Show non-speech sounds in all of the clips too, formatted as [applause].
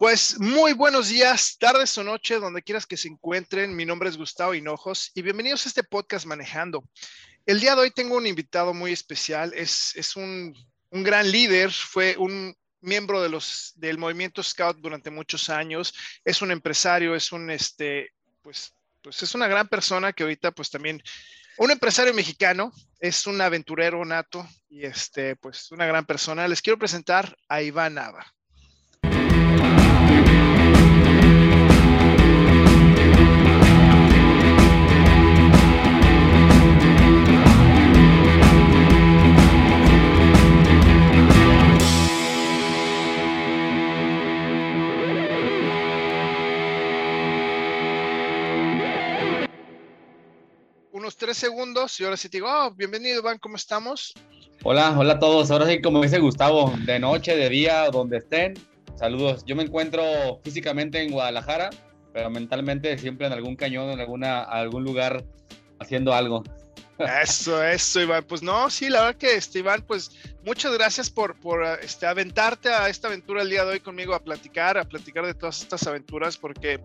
Pues muy buenos días, tardes o noches, donde quieras que se encuentren. Mi nombre es Gustavo Hinojos y bienvenidos a este podcast Manejando. El día de hoy tengo un invitado muy especial, es, es un, un gran líder, fue un miembro de los, del movimiento Scout durante muchos años, es un empresario, es un, este, pues, pues es una gran persona que ahorita pues también, un empresario mexicano, es un aventurero nato y este, pues una gran persona. Les quiero presentar a Iván Nava. Unos tres segundos y ahora sí te digo, oh, bienvenido, Iván, ¿cómo estamos? Hola, hola a todos. Ahora sí, como dice Gustavo, de noche, de día, donde estén, saludos. Yo me encuentro físicamente en Guadalajara, pero mentalmente siempre en algún cañón, en alguna, algún lugar haciendo algo. [laughs] Eso, eso, Iván. Pues no, sí, la verdad que, este, Iván, pues muchas gracias por, por este, aventarte a esta aventura el día de hoy conmigo a platicar, a platicar de todas estas aventuras, porque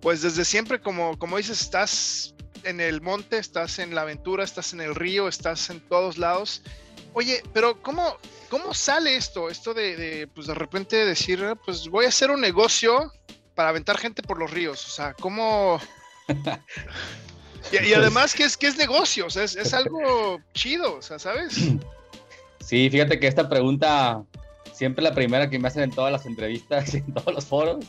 pues desde siempre, como, como dices, estás en el monte, estás en la aventura, estás en el río, estás en todos lados. Oye, pero ¿cómo, cómo sale esto? Esto de, pues de repente decir, ah, pues voy a hacer un negocio para aventar gente por los ríos. O sea, ¿cómo...? [laughs] y, además que es, que es negocio, o sea, es, algo [laughs] chido, o sea, ¿sabes? Sí, fíjate que esta pregunta siempre la primera que me hacen en todas las entrevistas, en todos los foros,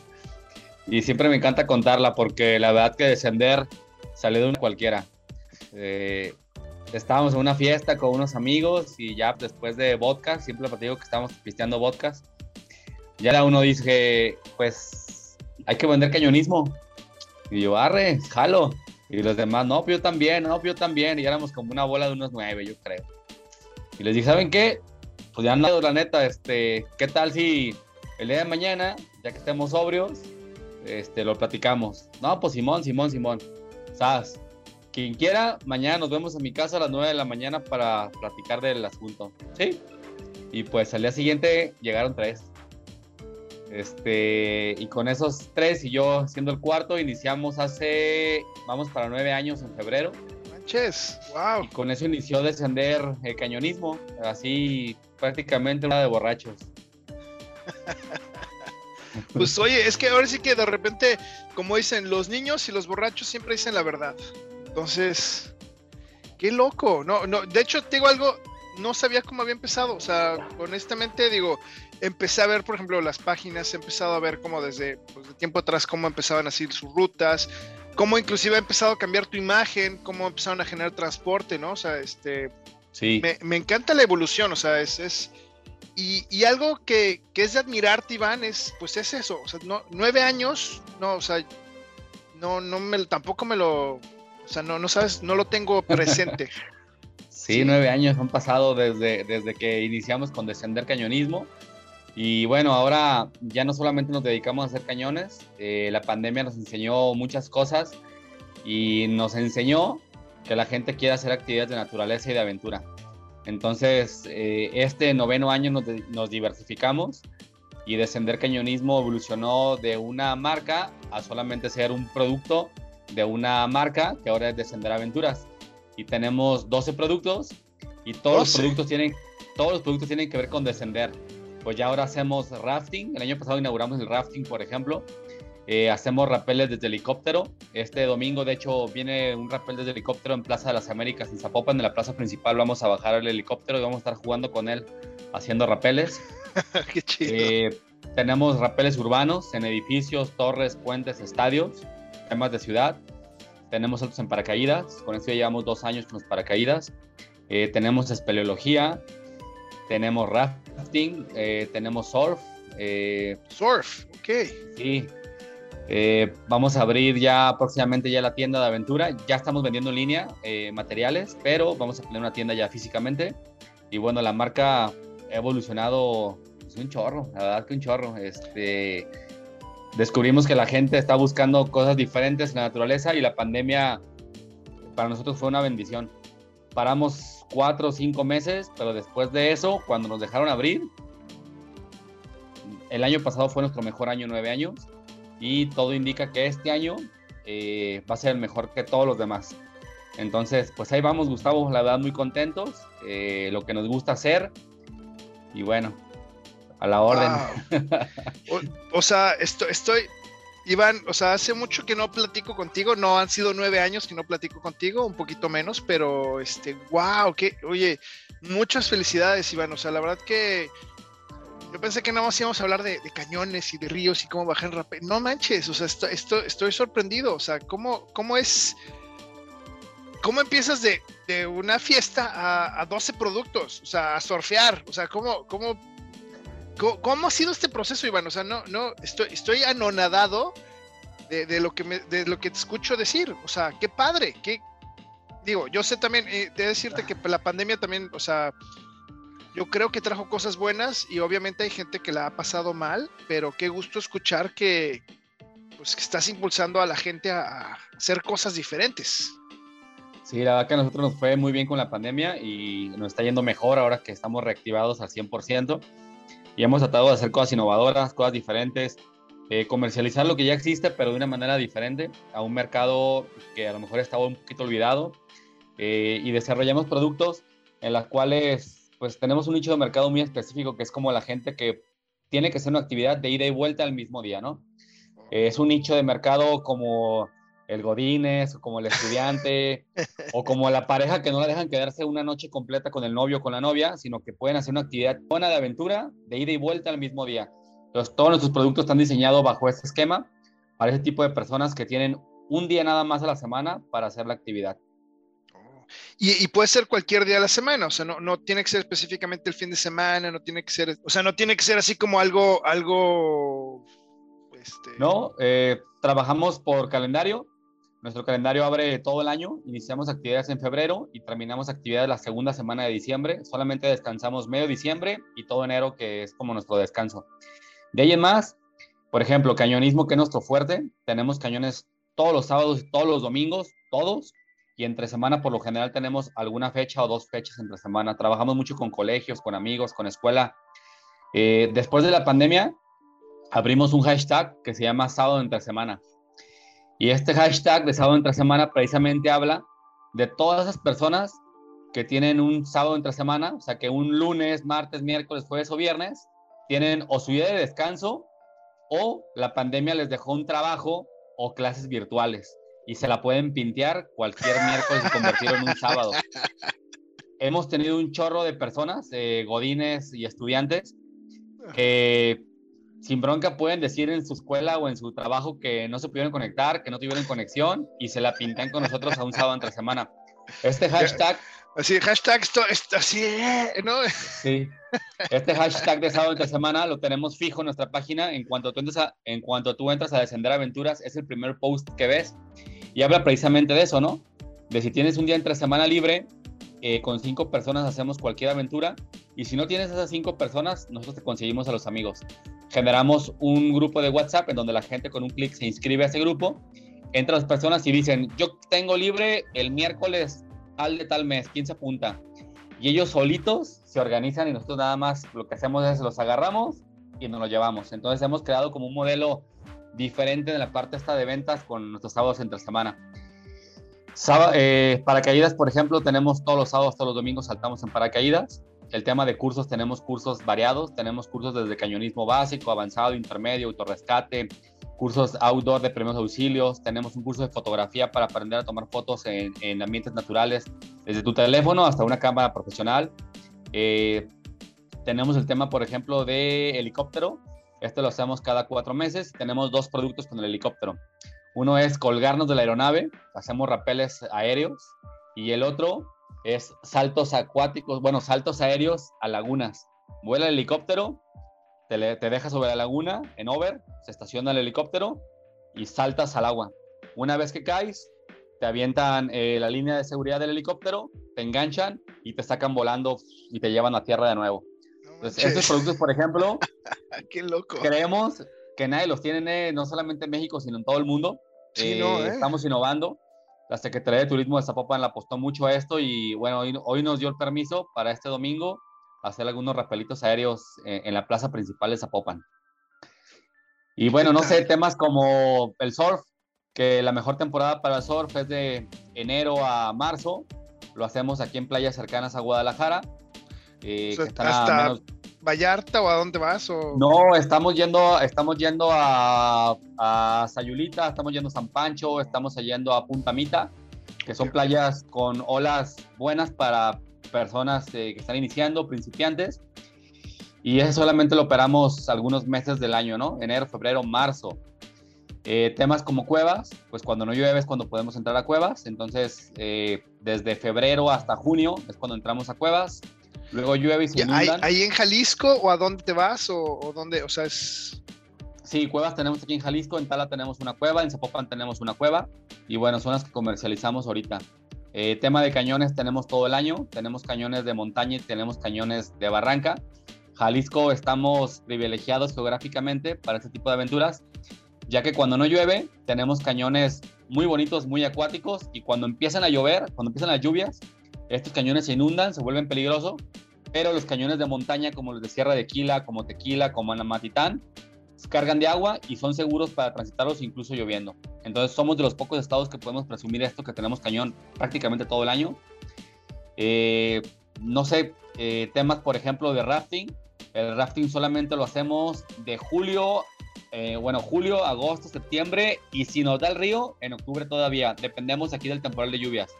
y siempre me encanta contarla porque la verdad que descender salió de una cualquiera. Eh, estábamos en una fiesta con unos amigos y ya después de vodka, siempre digo que estábamos pisteando vodka, ya uno dice, pues hay que vender cañonismo. Y yo, arre, jalo. Y los demás, no, yo también, no, yo también. Y éramos como una bola de unos nueve, yo creo. Y les dije, ¿saben qué? Pues ya no, la neta, este, ¿qué tal si el día de mañana, ya que estemos sobrios, este, lo platicamos? No, pues Simón, Simón, Simón. ¿Sabes? Quien quiera, mañana nos vemos en mi casa a las 9 de la mañana para platicar del asunto. ¿Sí? Y pues al día siguiente llegaron tres. Este, y con esos tres y yo siendo el cuarto, iniciamos hace, vamos para nueve años en febrero. Manches, wow. Y con eso inició descender el cañonismo, así prácticamente una de borrachos. [laughs] Pues oye, es que ahora sí que de repente, como dicen, los niños y los borrachos siempre dicen la verdad. Entonces, qué loco. No, no, de hecho, te digo algo, no sabía cómo había empezado. O sea, honestamente digo, empecé a ver, por ejemplo, las páginas, he empezado a ver como desde pues, de tiempo atrás cómo empezaban a seguir sus rutas, cómo inclusive ha empezado a cambiar tu imagen, cómo empezaron a generar transporte, ¿no? O sea, este... Sí. Me, me encanta la evolución, o sea, es, es y, algo que, es de admirarte, Iván, es, pues es eso, o sea, no, nueve años, no, o sea, no, no me, tampoco me lo, o sea, no, no sabes, no lo tengo [laughs] presente. sí, nueve años han pasado desde, desde que iniciamos con Descender Cañonismo. Y bueno, ahora ya no solamente nos dedicamos a hacer cañones, eh, la pandemia nos enseñó muchas cosas y nos enseñó que la gente quiere hacer actividades de naturaleza y de aventura. Entonces, eh, este noveno año nos, diversificamos y Descender Cañonismo evolucionó de una marca a solamente ser un producto de una marca que ahora es Descender Aventuras. Y tenemos 12 productos y todos los productos tienen todos los productos tienen que ver con descender. Pues ya ahora hacemos rafting. El año pasado inauguramos el rafting, por ejemplo. Eh, hacemos rapeles desde helicóptero. Este domingo, de hecho, viene un rapel desde helicóptero en Plaza de las Américas, en Zapopan, en la plaza principal. Vamos a bajar el helicóptero y vamos a estar jugando con él, haciendo rapeles. [laughs] Qué chido. Eh, tenemos rapeles urbanos en edificios, torres, puentes, estadios, temas de ciudad. Tenemos saltos en paracaídas. Con esto ya llevamos dos años con los paracaídas. Eh, tenemos espeleología. Tenemos rafting. tenemos surf. surf, ok. Sí, eh, vamos a abrir ya próximamente ya la tienda de aventura. Ya estamos vendiendo en línea eh, materiales, pero vamos a poner una tienda ya físicamente. Y bueno, la marca ha evolucionado pues, un chorro, la verdad que un chorro. Este, descubrimos que la gente está buscando cosas diferentes en la naturaleza y la pandemia para nosotros fue una bendición. Paramos cuatro o cinco meses, pero después de eso, cuando nos dejaron abrir, el año pasado fue nuestro mejor año, nueve años, y todo indica que este año eh, va a ser el mejor que todos los demás. Entonces, pues ahí vamos, Gustavo, la verdad muy contentos, eh, lo que nos gusta hacer, y bueno, a la orden. O, sea, estoy, estoy, Iván, o sea, hace mucho que no platico contigo, no han sido nueve años que no platico contigo, un poquito menos, pero este, wow, que, oye, muchas felicidades, Iván, o sea, la verdad que yo pensé que nada más íbamos a hablar de, cañones y de ríos y cómo bajar en rapé. No manches, o sea, esto, estoy sorprendido. O sea, ¿cómo, cómo es? ¿Cómo empiezas de, una fiesta a, a, 12 productos? O sea, a surfear. O sea, ¿cómo, cómo, cómo, ha sido este proceso, Iván? O sea, no, no, estoy, estoy anonadado de, lo que de lo que te escucho decir. O sea, qué padre, qué. Digo, yo sé también, eh, de decirte que la pandemia también, o sea, yo creo que trajo cosas buenas y obviamente hay gente que la ha pasado mal, pero qué gusto escuchar que, pues, que estás impulsando a la gente a, hacer cosas diferentes. Sí, la verdad que a nosotros nos fue muy bien con la pandemia y nos está yendo mejor ahora que estamos reactivados al 100% y hemos tratado de hacer cosas innovadoras, cosas diferentes, eh, comercializar lo que ya existe, pero de una manera diferente, a un mercado que a lo mejor estaba un poquito olvidado eh, y desarrollamos productos en los cuales pues tenemos un nicho de mercado muy específico que es como la gente que tiene que hacer una actividad de ida y vuelta al mismo día, ¿no? Es un nicho de mercado como el Godínez, como el estudiante, o como la pareja que no la dejan quedarse una noche completa con el novio o con la novia, sino que pueden hacer una actividad buena de aventura de ida y vuelta al mismo día. Entonces, todos nuestros productos están diseñados bajo este esquema para ese tipo de personas que tienen un día nada más a la semana para hacer la actividad. Y, puede ser cualquier día de la semana, o sea, no, no tiene que ser específicamente el fin de semana, no tiene que ser, o sea, no tiene que ser así como algo, algo, este... No, eh, trabajamos por calendario, nuestro calendario abre todo el año, iniciamos actividades en febrero y terminamos actividades la segunda semana de diciembre, solamente descansamos medio diciembre y todo enero, que es como nuestro descanso. De ahí en más, por ejemplo, cañonismo, que es nuestro fuerte, tenemos cañones todos los sábados y todos los domingos, todos, y entre semana por lo general tenemos alguna fecha o dos fechas entre semana. Trabajamos mucho con colegios, con amigos, con escuela. Eh, después de la pandemia, abrimos un hashtag que se llama sábado entre semana. Y este hashtag de sábado entre semana precisamente habla de todas esas personas que tienen un sábado entre semana, o sea que un lunes, martes, miércoles, jueves o viernes tienen o su día de descanso o la pandemia les dejó un trabajo o clases virtuales y se la pueden pintear cualquier miércoles y convertirlo en un sábado. Hemos tenido un chorro de personas, eh, godines y estudiantes, que sin bronca pueden decir en su escuela o en su trabajo que no se pudieron conectar, que no tuvieron conexión y se la pintan con nosotros a un sábado entre semana. Este hashtag... Así, hashtag esto, esto así, ¿no? Sí. Este hashtag de sábado entre semana lo tenemos fijo en nuestra página. En cuanto tú entras a, en cuanto tú entras a Descender Aventuras, es el primer post que ves y habla precisamente de eso, ¿no? De si tienes un día entre semana libre, eh, con cinco personas hacemos cualquier aventura. Y si no tienes esas cinco personas, nosotros te conseguimos a los amigos. Generamos un grupo de WhatsApp en donde la gente con un clic se inscribe a ese grupo. Entran las personas y dicen, yo tengo libre el miércoles tal de tal mes, ¿quién se apunta? Y ellos solitos se organizan y nosotros nada más lo que hacemos es los agarramos y nos los llevamos. Entonces hemos creado como un modelo diferente en la parte esta de ventas con nuestros sábados entre semana. eh, paracaídas, por ejemplo, tenemos todos los sábados, todos los domingos saltamos en paracaídas. El tema de cursos, tenemos cursos variados, tenemos cursos desde cañonismo básico, avanzado, intermedio, autorrescate, cursos outdoor de primeros auxilios, tenemos un curso de fotografía para aprender a tomar fotos en, en ambientes naturales, desde tu teléfono hasta una cámara profesional. Eh, tenemos el tema, por ejemplo, de helicóptero, esto lo hacemos cada cuatro meses. Tenemos dos productos con el helicóptero. Uno es colgarnos de la aeronave, hacemos rapeles aéreos. Y el otro es saltos acuáticos, bueno, saltos aéreos a lagunas. Vuela el helicóptero, te, deja sobre la laguna en over, se estaciona el helicóptero y saltas al agua. Una vez que caes, te avientan eh, la línea de seguridad del helicóptero, te enganchan y te sacan volando y te llevan a tierra de nuevo. Entonces, estos productos, por ejemplo, [laughs] Qué loco. creemos que nadie los tiene no solamente en México, sino en todo el mundo. Sí, no, eh, ¿eh? Estamos innovando. La Secretaría de Turismo de Zapopan le apostó mucho a esto y bueno, hoy, nos dio el permiso para este domingo hacer algunos rapelitos aéreos en, la plaza principal de Zapopan. Y bueno, no sé, temas como el surf, que la mejor temporada para el surf es de enero a marzo. Lo hacemos aquí en playas cercanas a Guadalajara. Eh, hasta Vallarta o a dónde vas? No, estamos yendo, estamos yendo a, a Sayulita, estamos yendo a San Pancho, estamos yendo a Punta Mita, que son playas con olas buenas para personas eh, que están iniciando, principiantes. Y ese solamente lo operamos algunos meses del año, ¿no? Enero, febrero, marzo. Eh, temas como cuevas, pues cuando no llueve es cuando podemos entrar a cuevas. Entonces, eh, desde febrero hasta junio es cuando entramos a cuevas. Luego llueve y se inundan. ¿Ahí en Jalisco o a dónde te vas o, o dónde? O sea, es... Sí, cuevas tenemos aquí en Jalisco, en Tala tenemos una cueva, en Zapopan tenemos una cueva y bueno, son las que comercializamos ahorita. Eh, tema de cañones tenemos todo el año, tenemos cañones de montaña y tenemos cañones de barranca. Jalisco estamos privilegiados geográficamente para este tipo de aventuras, ya que cuando no llueve tenemos cañones muy bonitos, muy acuáticos y cuando empiezan a llover, cuando empiezan las lluvias, estos cañones se inundan, se vuelven peligrosos, pero los cañones de montaña como los de Sierra de Quila, como Tequila, como Anamatitán, cargan de agua y son seguros para transitarlos incluso lloviendo. Entonces somos de los pocos estados que podemos presumir esto, que tenemos cañón prácticamente todo el año. Eh, no sé, eh, temas por ejemplo de rafting. El rafting solamente lo hacemos de julio, eh, bueno, julio, agosto, septiembre y si nos da el río, en octubre todavía. Dependemos aquí del temporal de lluvias.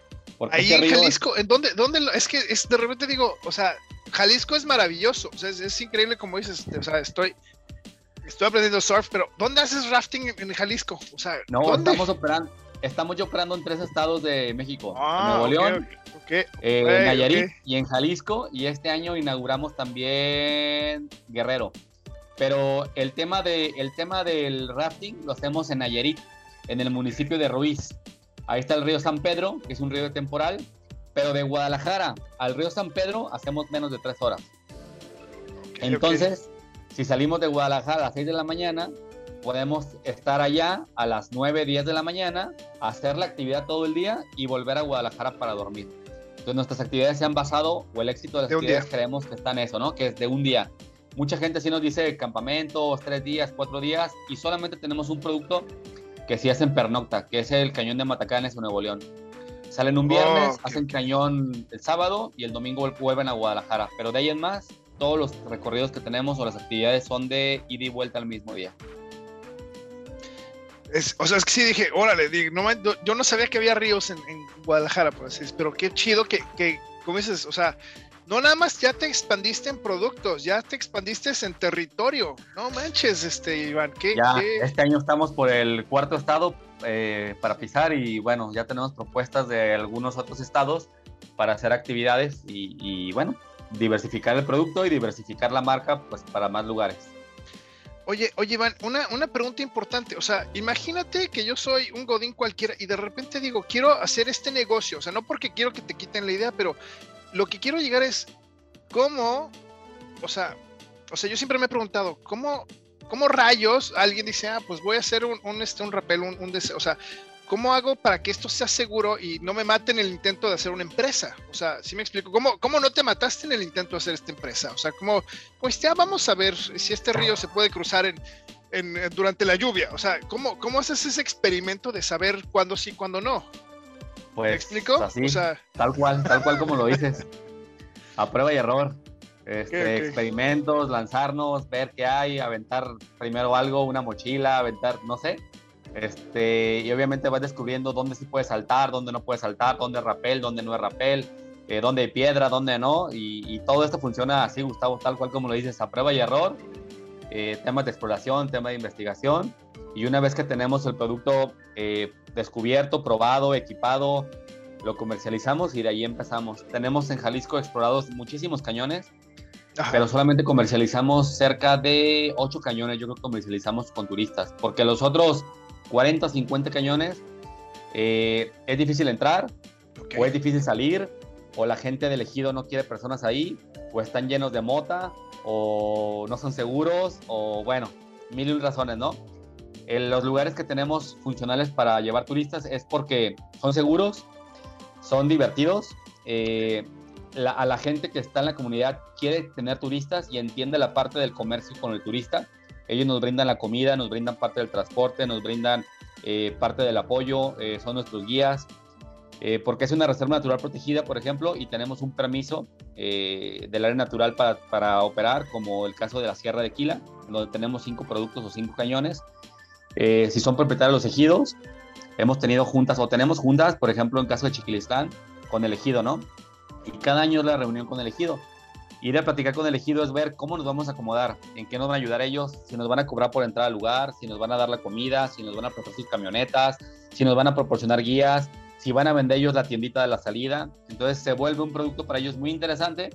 Ahí en Jalisco, ¿en dónde, dónde? Es que es, de repente digo, o sea, Jalisco es maravilloso, o sea, es, es increíble como dices, o sea, estoy, Estoy aprendiendo surf, pero ¿dónde haces rafting en, Jalisco? O sea, no, estamos operando, estamos yo operando en tres estados de México, en Nuevo León, eh, en Nayarit y en Jalisco, y este año inauguramos también Guerrero. Pero el tema, de, el tema del rafting lo hacemos en Nayarit, en el municipio de Ruiz. Ahí está el río San Pedro, que es un río temporal, pero de Guadalajara al río San Pedro hacemos menos de tres horas. Entonces, si salimos de Guadalajara a las 6 de la mañana, podemos estar allá a las 9, 10 de la mañana, hacer la actividad todo el día y volver a Guadalajara para dormir. Entonces nuestras actividades se han basado, o el éxito de las actividades creemos que está en eso, ¿no? Que es de un día. Mucha gente sí nos dice campamentos, tres días, cuatro días, y solamente tenemos un producto que sí hacen pernocta, que es el cañón de Matacanes en Nuevo León. Salen un viernes, hacen cañón el sábado y el domingo vuelven a Guadalajara. Pero de ahí en más, todos los recorridos que tenemos o las actividades son de ida y vuelta al mismo día. o sea, es que sí dije, órale, no, yo no sabía que había ríos en, Guadalajara, pues, pero qué chido que, que, como dices, o sea, no nada más ya te expandiste en productos, ya te expandiste en territorio. No manches, este Iván, ¿qué, ya, Este año estamos por el cuarto estado eh, para pisar y bueno, ya tenemos propuestas de algunos otros estados para hacer actividades y bueno, diversificar el producto y diversificar la marca pues para más lugares. Oye, oye, Iván, una, una pregunta importante. O sea, imagínate que yo soy un Godín cualquiera y de repente digo, quiero hacer este negocio. O sea, no porque quiero que te quiten la idea, pero lo que quiero llegar es cómo, o sea, o sea, yo siempre me he preguntado, ¿cómo, cómo rayos alguien dice, ah, pues voy a hacer un, un, este, un rappel, un, deseo? O sea, ¿cómo hago para que esto sea seguro y no me maten en el intento de hacer una empresa? O sea, si me explico, ¿cómo, cómo no te mataste en el intento de hacer esta empresa? O sea, ¿cómo, pues ya vamos a ver si este río se puede cruzar en, en, durante la lluvia. O sea, ¿cómo, ¿cómo haces ese experimento de saber cuándo sí, cuándo no? Pues, ¿Me explico? Así, o sea, tal cual, tal cual como lo dices. [laughs] A prueba y error. Este, Experimentos, lanzarnos, ver qué hay, aventar primero algo, una mochila, aventar, no sé, este, y obviamente vas descubriendo dónde sí puedes saltar, dónde no puedes saltar, dónde es rapel, dónde no es rapel, eh, dónde hay piedra, dónde no. Y, todo esto funciona así, Gustavo, tal cual como lo dices, a prueba y error. Eh, temas de exploración, temas de investigación. Y una vez que tenemos el producto eh, descubierto, probado, equipado, lo comercializamos y de ahí empezamos. Tenemos en Jalisco explorados muchísimos cañones, pero solamente comercializamos cerca de 8 cañones, yo creo que comercializamos con turistas, porque los otros 40 o 50 cañones, eh, es difícil entrar, o es difícil salir, o la gente de elegido no quiere personas ahí, o están llenos de mota, o no son seguros, o bueno, mil y razones, ¿no? En los lugares que tenemos funcionales para llevar turistas es porque son seguros, son divertidos, eh, a la gente que está en la comunidad quiere tener turistas y entiende la parte del comercio con el turista Ellos nos brindan la comida, nos brindan parte del transporte, nos brindan eh, parte del apoyo, eh, son nuestros guías, eh, porque es una reserva natural protegida, por ejemplo, y tenemos un permiso del área natural para, para, operar, como el caso de la Sierra de Quila, donde tenemos cinco productos o cinco cañones. Si son propietarios los ejidos, hemos tenido juntas o tenemos juntas, por ejemplo, en caso de Chiquilistán, con el ejido, ¿no? Y cada año es la reunión con el ejido ir a platicar con el ejido es ver cómo nos vamos a acomodar, en qué nos van a ayudar ellos, si nos van a cobrar por entrar al lugar, si nos van a dar la comida, si nos van a prestar sus camionetas, si nos van a proporcionar guías, si van a vender ellos la tiendita de la salida. Entonces se vuelve un producto para ellos muy interesante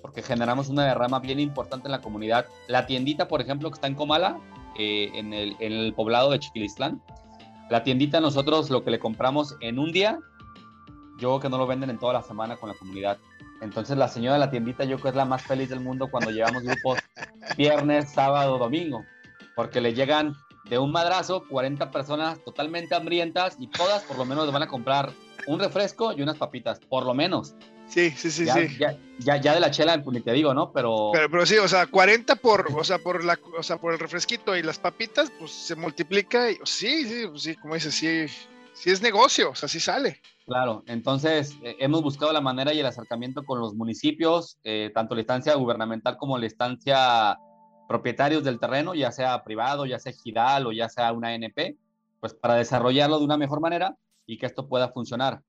porque generamos una derrama bien importante en la comunidad. La tiendita, por ejemplo, que está en Comala, eh, en, el, en el poblado de Chiquilistlán, la tiendita nosotros lo que le compramos en un día, yo creo que no lo venden en toda la semana con la comunidad. Entonces la señora de la tiendita yo creo que es la más feliz del mundo cuando llevamos grupos [laughs] viernes, sábado, domingo, porque le llegan de un madrazo 40 personas totalmente hambrientas y todas por lo menos le van a comprar un refresco y unas papitas, por lo menos. Sí, sí, sí, ya, sí. Ya, ya, de la chela, ni te digo, ¿no? Pero... pero... pero... sí, o sea, 40 por, o sea, por la, o sea, por el refresquito y las papitas, pues se multiplica y sí, sí, pues, sí, como dices, sí, sí es negocio, o sea, sí sale. Claro, entonces eh, hemos buscado la manera y el acercamiento con los municipios, eh, tanto la instancia gubernamental como la instancia propietarios del terreno, ya sea privado, ya sea GIDAL o ya sea una ANP, pues para desarrollarlo de una mejor manera y que esto pueda funcionar.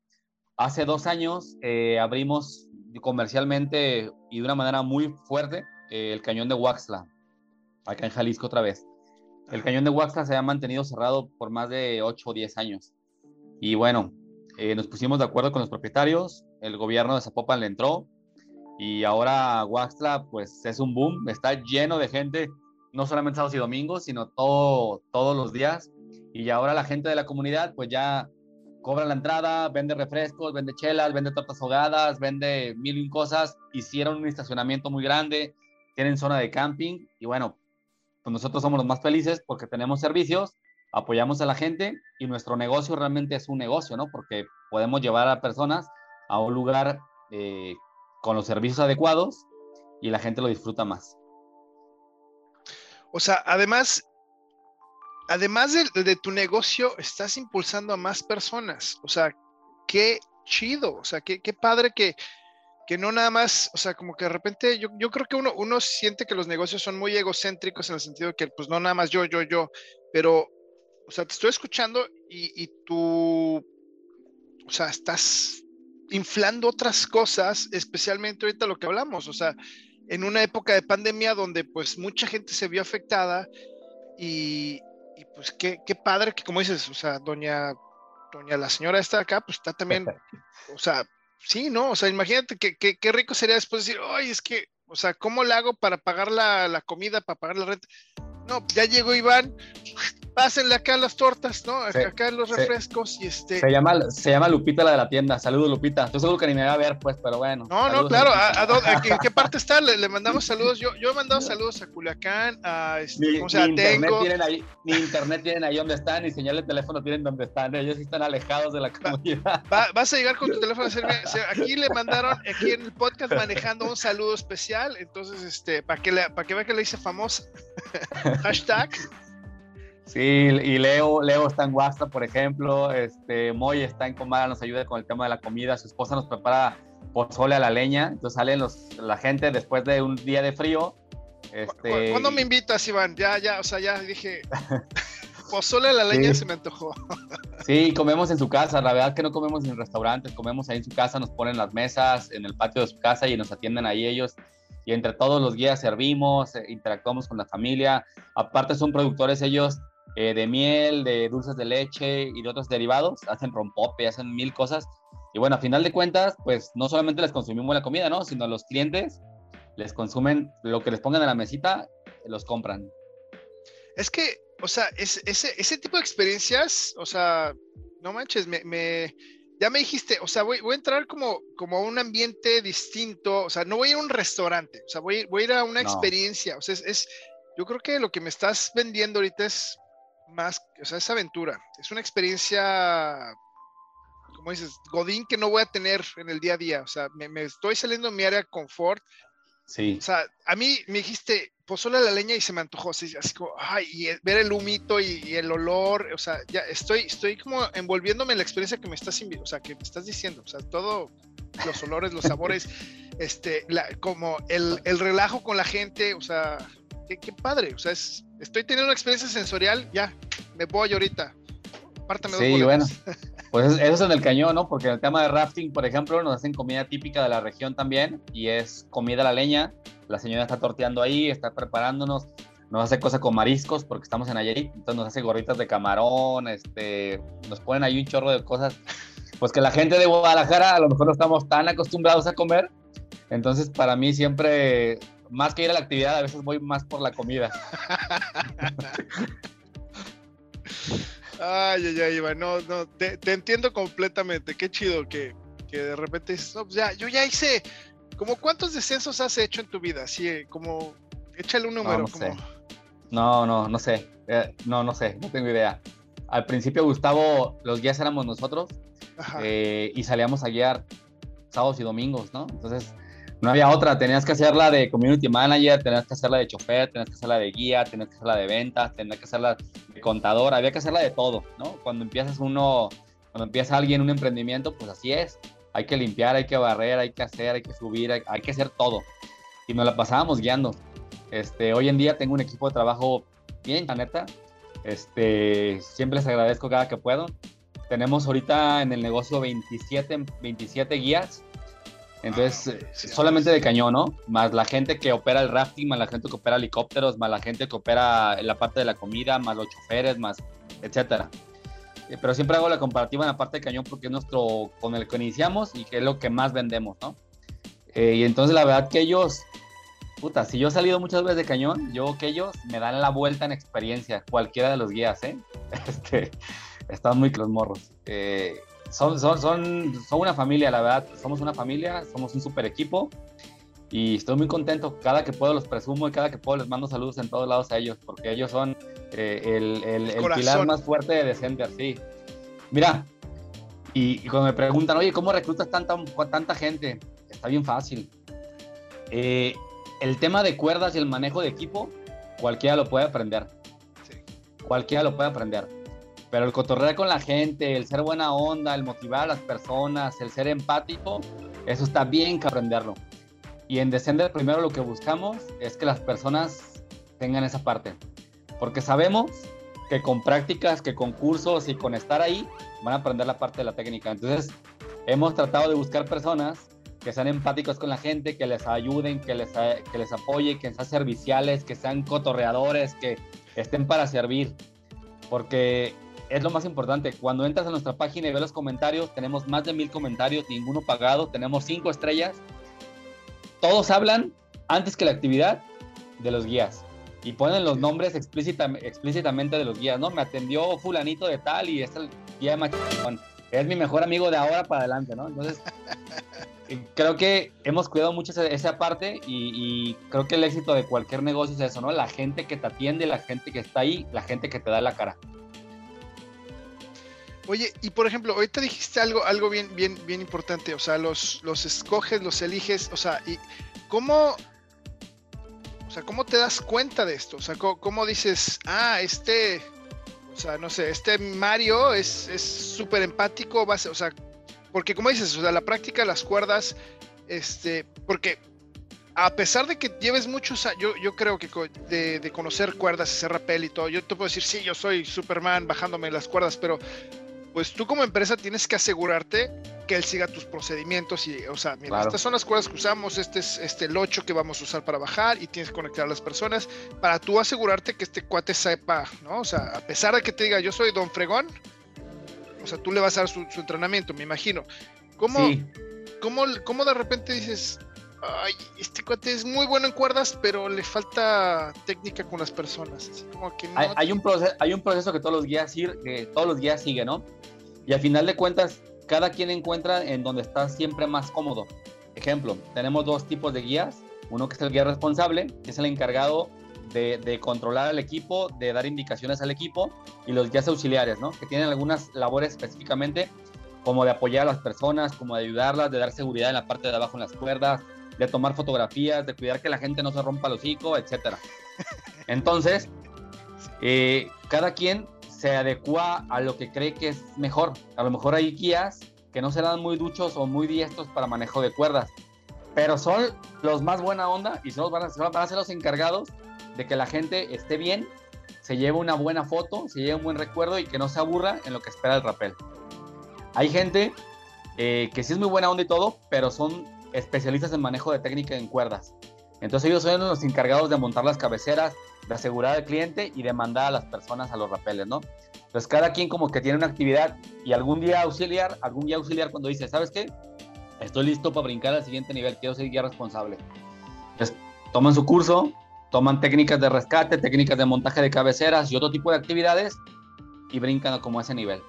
Hace dos años eh, abrimos comercialmente y de una manera muy fuerte el cañón de Huaxla, acá en Jalisco otra vez. El cañón de Huaxla se ha mantenido cerrado por más de 8 o 10 años. Y bueno, eh, nos pusimos de acuerdo con los propietarios, el gobierno de Zapopan le entró y ahora Huaxla pues es un boom, está lleno de gente, no solamente sábados y domingos, sino todo, todos los días. Y ahora la gente de la comunidad pues ya cobra la entrada, vende refrescos, vende chelas, vende tortas ahogadas, vende mil y cosas. Hicieron un estacionamiento muy grande, tienen zona de camping y bueno, pues nosotros somos los más felices porque tenemos servicios apoyamos a la gente y nuestro negocio realmente es un negocio, ¿no? Porque podemos llevar a personas a un lugar eh, con los servicios adecuados y la gente lo disfruta más. O sea, además, además de, tu negocio, estás impulsando a más personas. O sea, qué chido, o sea, qué, qué padre que, que no nada más, o sea, como que de repente yo, yo creo que uno, uno siente que los negocios son muy egocéntricos en el sentido de que, pues no nada más yo, yo, yo, pero o sea, te estoy escuchando y, tú, o sea, estás inflando otras cosas, especialmente ahorita lo que hablamos, o sea, en una época de pandemia donde pues mucha gente se vio afectada y, pues qué, qué, padre que como dices, o sea, doña, doña la señora está acá, pues está también, [laughs] o sea, sí, ¿no? O sea, imagínate que, qué rico sería después decir, ay, es que, o sea, ¿cómo le hago para pagar la, la comida, para pagar la renta? No, ya llegó Iván, pásenle acá las tortas, ¿no? Acá, los refrescos y este. Se llama, se llama Lupita la de la tienda. Saludos, Lupita. Estoy seguro que ni me va a ver, pues, pero bueno. No, no, claro. ¿A, en qué [laughs] parte está? Le, mandamos saludos. Yo, yo he mandado saludos a Culiacán, a este, o sea, internet tienen ahí, ni internet tienen ahí donde están, ni señal de teléfono tienen donde están. Ellos están alejados de la comunidad. vas a llegar con tu teléfono a hacerme. Aquí le mandaron, aquí en el podcast manejando un saludo especial. Entonces, este, para que, para que vea que le hice famosa. [laughs] Hashtag. Sí, y Leo, Leo está en WhatsApp, por ejemplo, este, Moy está en Comada, nos ayuda con el tema de la comida, su esposa nos prepara pozole a la leña, entonces salen los, la gente después de un día de frío. Este, ¿Cuándo me invitas, Iván? Ya, ya, o sea, ya dije, [laughs] pozole a la leña se me antojó. [laughs] sí, comemos en su casa, la verdad que no comemos en restaurantes, comemos ahí en su casa, nos ponen las mesas en el patio de su casa y nos atienden ahí ellos y entre todos los guías servimos, eh, interactuamos con la familia. Aparte son productores ellos eh, de miel, de dulces de leche y de otros derivados, hacen rompope, hacen mil cosas. Y bueno, a final de cuentas, pues no solamente les consumimos la comida, ¿no? Sino los clientes les consumen lo que les pongan en la mesita, los compran. Es que, o sea, ese, ese tipo de experiencias, o sea, no manches, me, me, ya me dijiste, o sea, voy, voy, a entrar como, como a un ambiente distinto, o sea, no voy a ir a un restaurante, o sea, voy, voy a ir a una experiencia, o sea, es, es, yo creo que lo que me estás vendiendo ahorita es más, o sea, es aventura, es una experiencia, como dices, Godín que no voy a tener en el día a día, o sea, me, estoy saliendo de mi área de confort. Sí. O sea, a mí me dijiste, pozole a la leña y se me antojó, así, así como, ay, y ver el humito y, el olor, o sea, ya estoy, estoy como envolviéndome en la experiencia que me estás, o sea, que me estás diciendo, o sea, todo, los olores, los sabores, [laughs] este, como el, el, relajo con la gente, o sea, qué, qué padre, o sea, es, estoy teniendo una experiencia sensorial, ya, me voy ahorita, pártame Sí, bueno. [laughs] Pues eso es en el cañón, ¿no? Porque en el tema de rafting, por ejemplo, nos hacen comida típica de la región también y es comida a la leña. La señora está torteando ahí, está preparándonos, nos hace cosas con mariscos porque estamos en Nayarit, entonces nos hace gorritas de camarón, este, nos ponen ahí un chorro de cosas, pues que la gente de Guadalajara a lo mejor no estamos tan acostumbrados a comer. Entonces, para mí siempre, más que ir a la actividad, a veces voy más por la comida. Ay, ay, ay, Iván, no, no, te, entiendo completamente. Qué chido que, de repente dices, no, pues ya, yo ya hice, como cuántos descensos has hecho en tu vida, así eh, como, échale un número. No, no sé. No, no, no sé, eh, no, no sé, no tengo idea. Al principio, Gustavo, los guías éramos nosotros eh, y salíamos a guiar sábados y domingos, ¿no? Entonces, no había otra, tenías que hacerla de community manager, tenías que hacerla de chofer, tenías que hacerla de guía, tenías que hacerla de ventas, tenías que hacerla de contador, había que hacerla de todo, ¿no? Cuando empiezas uno, cuando empieza alguien un emprendimiento, pues así es, hay que limpiar, hay que barrer, hay que hacer, hay que subir, hay, que hacer todo. Y nos la pasábamos guiando. Este, hoy en día tengo un equipo de trabajo bien, la neta. Este, siempre les agradezco cada que puedo. Tenemos ahorita en el negocio 27, 27 guías entonces, ah, solamente de cañón, ¿no? Más la gente que opera el rafting, más la gente que opera helicópteros, más la gente que opera la parte de la comida, más los choferes, más etcétera. Eh, pero siempre hago la comparativa en la parte de cañón porque es nuestro, con el que iniciamos y que es lo que más vendemos, ¿no? Eh, y entonces la verdad que ellos, puta, si yo he salido muchas veces de cañón, yo que ellos me dan la vuelta en experiencia, cualquiera de los guías, ¿eh? [laughs] Este, están muy los morros. Eh, son, son, son, son una familia, la verdad. Somos una familia, somos un super equipo y estoy muy contento. Cada que puedo los presumo y cada que puedo les mando saludos en todos lados a ellos, porque ellos son eh, el, el, el, pilar más fuerte de Descender, sí. Mira, y, cuando me preguntan, oye, ¿cómo reclutas tanta, tanta gente? Está bien fácil. Eh, el tema de cuerdas y el manejo de equipo, cualquiera lo puede aprender. Sí. Cualquiera lo puede aprender pero el cotorrear con la gente, el ser buena onda, el motivar a las personas, el ser empático, eso está bien que aprenderlo. Y en Descender primero lo que buscamos es que las personas tengan esa parte. Porque sabemos que con prácticas, que con cursos y con estar ahí, van a aprender la parte de la técnica. Entonces, hemos tratado de buscar personas que sean empáticos con la gente, que les ayuden, que les, que les apoyen, que sean serviciales, que sean cotorreadores, que estén para servir. Porque es lo más importante. Cuando entras a nuestra página y ves los comentarios, tenemos más de mil comentarios, ninguno pagado, tenemos cinco estrellas. Todos hablan antes que la actividad de los guías y ponen los nombres explícitamente de los guías, ¿no? Me atendió fulanito de tal y es el guía de Es mi mejor amigo de ahora para adelante, ¿no? Entonces, [laughs] creo que hemos cuidado mucho esa, parte y, y, creo que el éxito de cualquier negocio es eso, ¿no? La gente que te atiende, la gente que está ahí, la gente que te da la cara. Oye, y por ejemplo, ahorita dijiste algo, algo bien, bien, bien importante, o sea, los, los escoges, los eliges, o sea, y cómo, o sea, cómo te das cuenta de esto, o sea, cómo, dices, ah, este, o sea, no sé, este Mario es súper empático, o sea, porque como dices, o sea, la práctica, las cuerdas, este, porque a pesar de que lleves muchos años, yo, yo creo que de, de, conocer cuerdas, hacer rappel y todo, yo te puedo decir, sí, yo soy Superman bajándome las cuerdas, pero pues tú como empresa tienes que asegurarte que él siga tus procedimientos y, o sea, mira, estas son las cuerdas que usamos, este es este el 8 que vamos a usar para bajar y tienes que conectar a las personas para tú asegurarte que este cuate sepa, ¿no? O sea, a pesar de que te diga yo soy Don Fregón, o sea, tú le vas a dar su, entrenamiento, me imagino. ¿Cómo, cómo, cómo de repente dices, ay, este cuate es muy bueno en cuerdas, pero le falta técnica con las personas. hay, un proceso, hay un proceso que todos los guías, que guías siguen, ¿no? Y al final de cuentas, cada quien encuentra en donde está siempre más cómodo. Ejemplo, tenemos dos tipos de guías. Uno que es el guía responsable, que es el encargado de, de, controlar al equipo, de dar indicaciones al equipo, y los guías auxiliares, ¿no? Que tienen algunas labores específicamente como de apoyar a las personas, como de ayudarlas, de dar seguridad en la parte de abajo en las cuerdas, de tomar fotografías, de cuidar que la gente no se rompa el hocico, etc. Entonces, eh, cada quien se adecua a lo que cree que es mejor. A lo mejor hay guías que no serán muy duchos o muy diestros para manejo de cuerdas, pero son los más buena onda y son, van, a, van ser los encargados de que la gente esté bien, se lleve una buena foto, se lleve un buen recuerdo y que no se aburra en lo que espera el rapel. Hay gente eh, que sí es muy buena onda y todo, pero son especialistas en manejo de técnica en cuerdas. Entonces ellos son los encargados de montar las cabeceras, de asegurar al cliente y de mandar a las personas a los rapeles, ¿no? Entonces cada quien como que tiene una actividad y algún día auxiliar, algún día auxiliar cuando dice, ¿sabes qué? Estoy listo para brincar al siguiente nivel, quiero ser guía responsable. Entonces toman su curso, toman técnicas de rescate, técnicas de montaje de cabeceras y otro tipo de actividades y brincan como a ese nivel.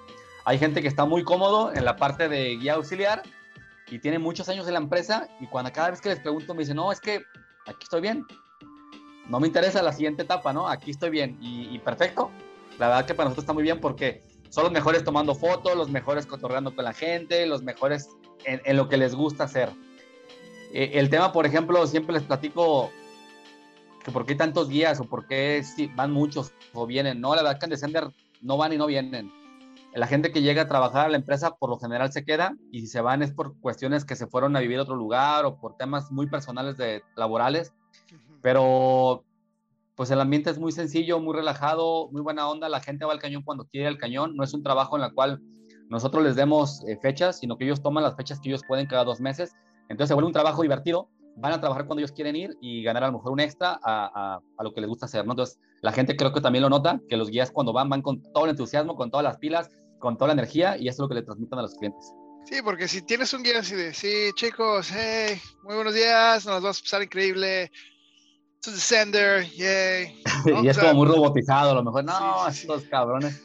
Hay gente que está muy cómodo en la parte de guía auxiliar y tiene muchos años en la empresa y cuando cada vez que les pregunto me dicen, no, es que aquí estoy bien, no me interesa la siguiente etapa, ¿no? Aquí estoy bien y, perfecto. La verdad que para nosotros está muy bien porque son los mejores tomando fotos, los mejores cotorreando con la gente, los mejores en, lo que les gusta hacer. Eh, el tema, por ejemplo, siempre les platico que por qué tantos guías o por qué van muchos o vienen. No, la verdad que en Descender no van y no vienen. La gente que llega a trabajar a la empresa por lo general se queda y si se van es por cuestiones que se fueron a vivir a otro lugar o por temas muy personales de laborales pero pues el ambiente es muy sencillo, muy relajado, muy buena onda. La gente va al cañón cuando quiere el cañón. No es un trabajo en el cual nosotros les demos eh, fechas, sino que ellos toman las fechas que ellos pueden cada dos meses. Entonces se vuelve un trabajo divertido. Van a trabajar cuando ellos quieren ir y ganar a lo mejor un extra a, a, lo que les gusta hacer. ¿no? Entonces la gente creo que también lo nota, que los guías cuando van van con todo el entusiasmo, con todas las pilas, con toda la energía y eso es lo que le transmiten a los clientes. Sí, porque si tienes un guía así de, sí, chicos, hey, muy buenos días, nos vas a pasar increíble, Descender, yay. [laughs] y es como muy robotizado, a lo mejor. No, estos cabrones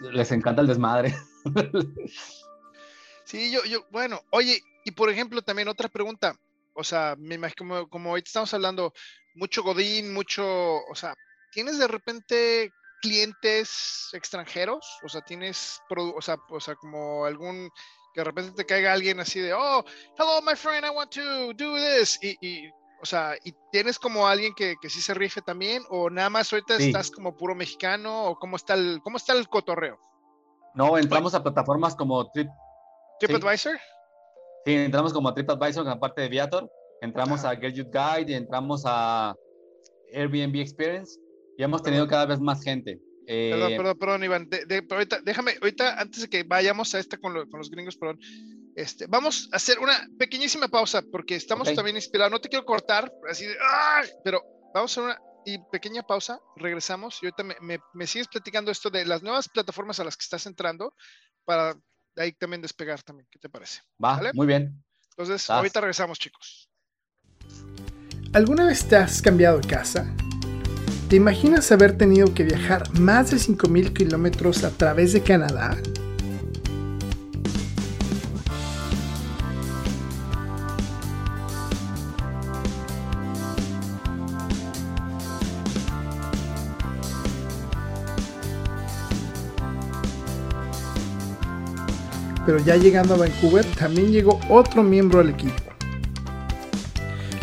les encanta el desmadre. [laughs] sí, yo, yo, bueno, oye, y por ejemplo, también otra pregunta. O sea, me imagino, como, como ahorita estamos hablando, mucho Godín, mucho, o sea, ¿tienes de repente clientes extranjeros? O sea, tienes, o sea, o sea, como algún que de repente te caiga alguien así de, oh, hello, my friend, I want to do this. Y, y o sea, ¿y tienes como alguien que, que sí se rife también? ¿O nada más ahorita estás como puro mexicano? ¿O cómo está el, cómo está el cotorreo? No, entramos a plataformas como Trip, TripAdvisor. Sí. entramos como a TripAdvisor en la parte de Viator. Entramos a Get You Guide entramos a Airbnb Experience. Y hemos tenido cada vez más gente. perdón, eh, perdón, perdón, Iván. ahorita, déjame, ahorita, antes de que vayamos a esta con, con los gringos, perdón, este, vamos a hacer una pequeñísima pausa porque estamos también inspirados. No te quiero cortar, así de, pero vamos a hacer una pequeña pausa. Regresamos y ahorita me, sigues platicando esto de las nuevas plataformas a las que estás entrando para ahí también despegar también. ¿Qué te parece? Va, muy bien. Entonces, ahorita regresamos, chicos. ¿Alguna vez te has cambiado de casa? ¿Te imaginas haber tenido que viajar más de 5.000 kilómetros a través de Canadá? pero ya llegando a Vancouver también llegó otro miembro al equipo.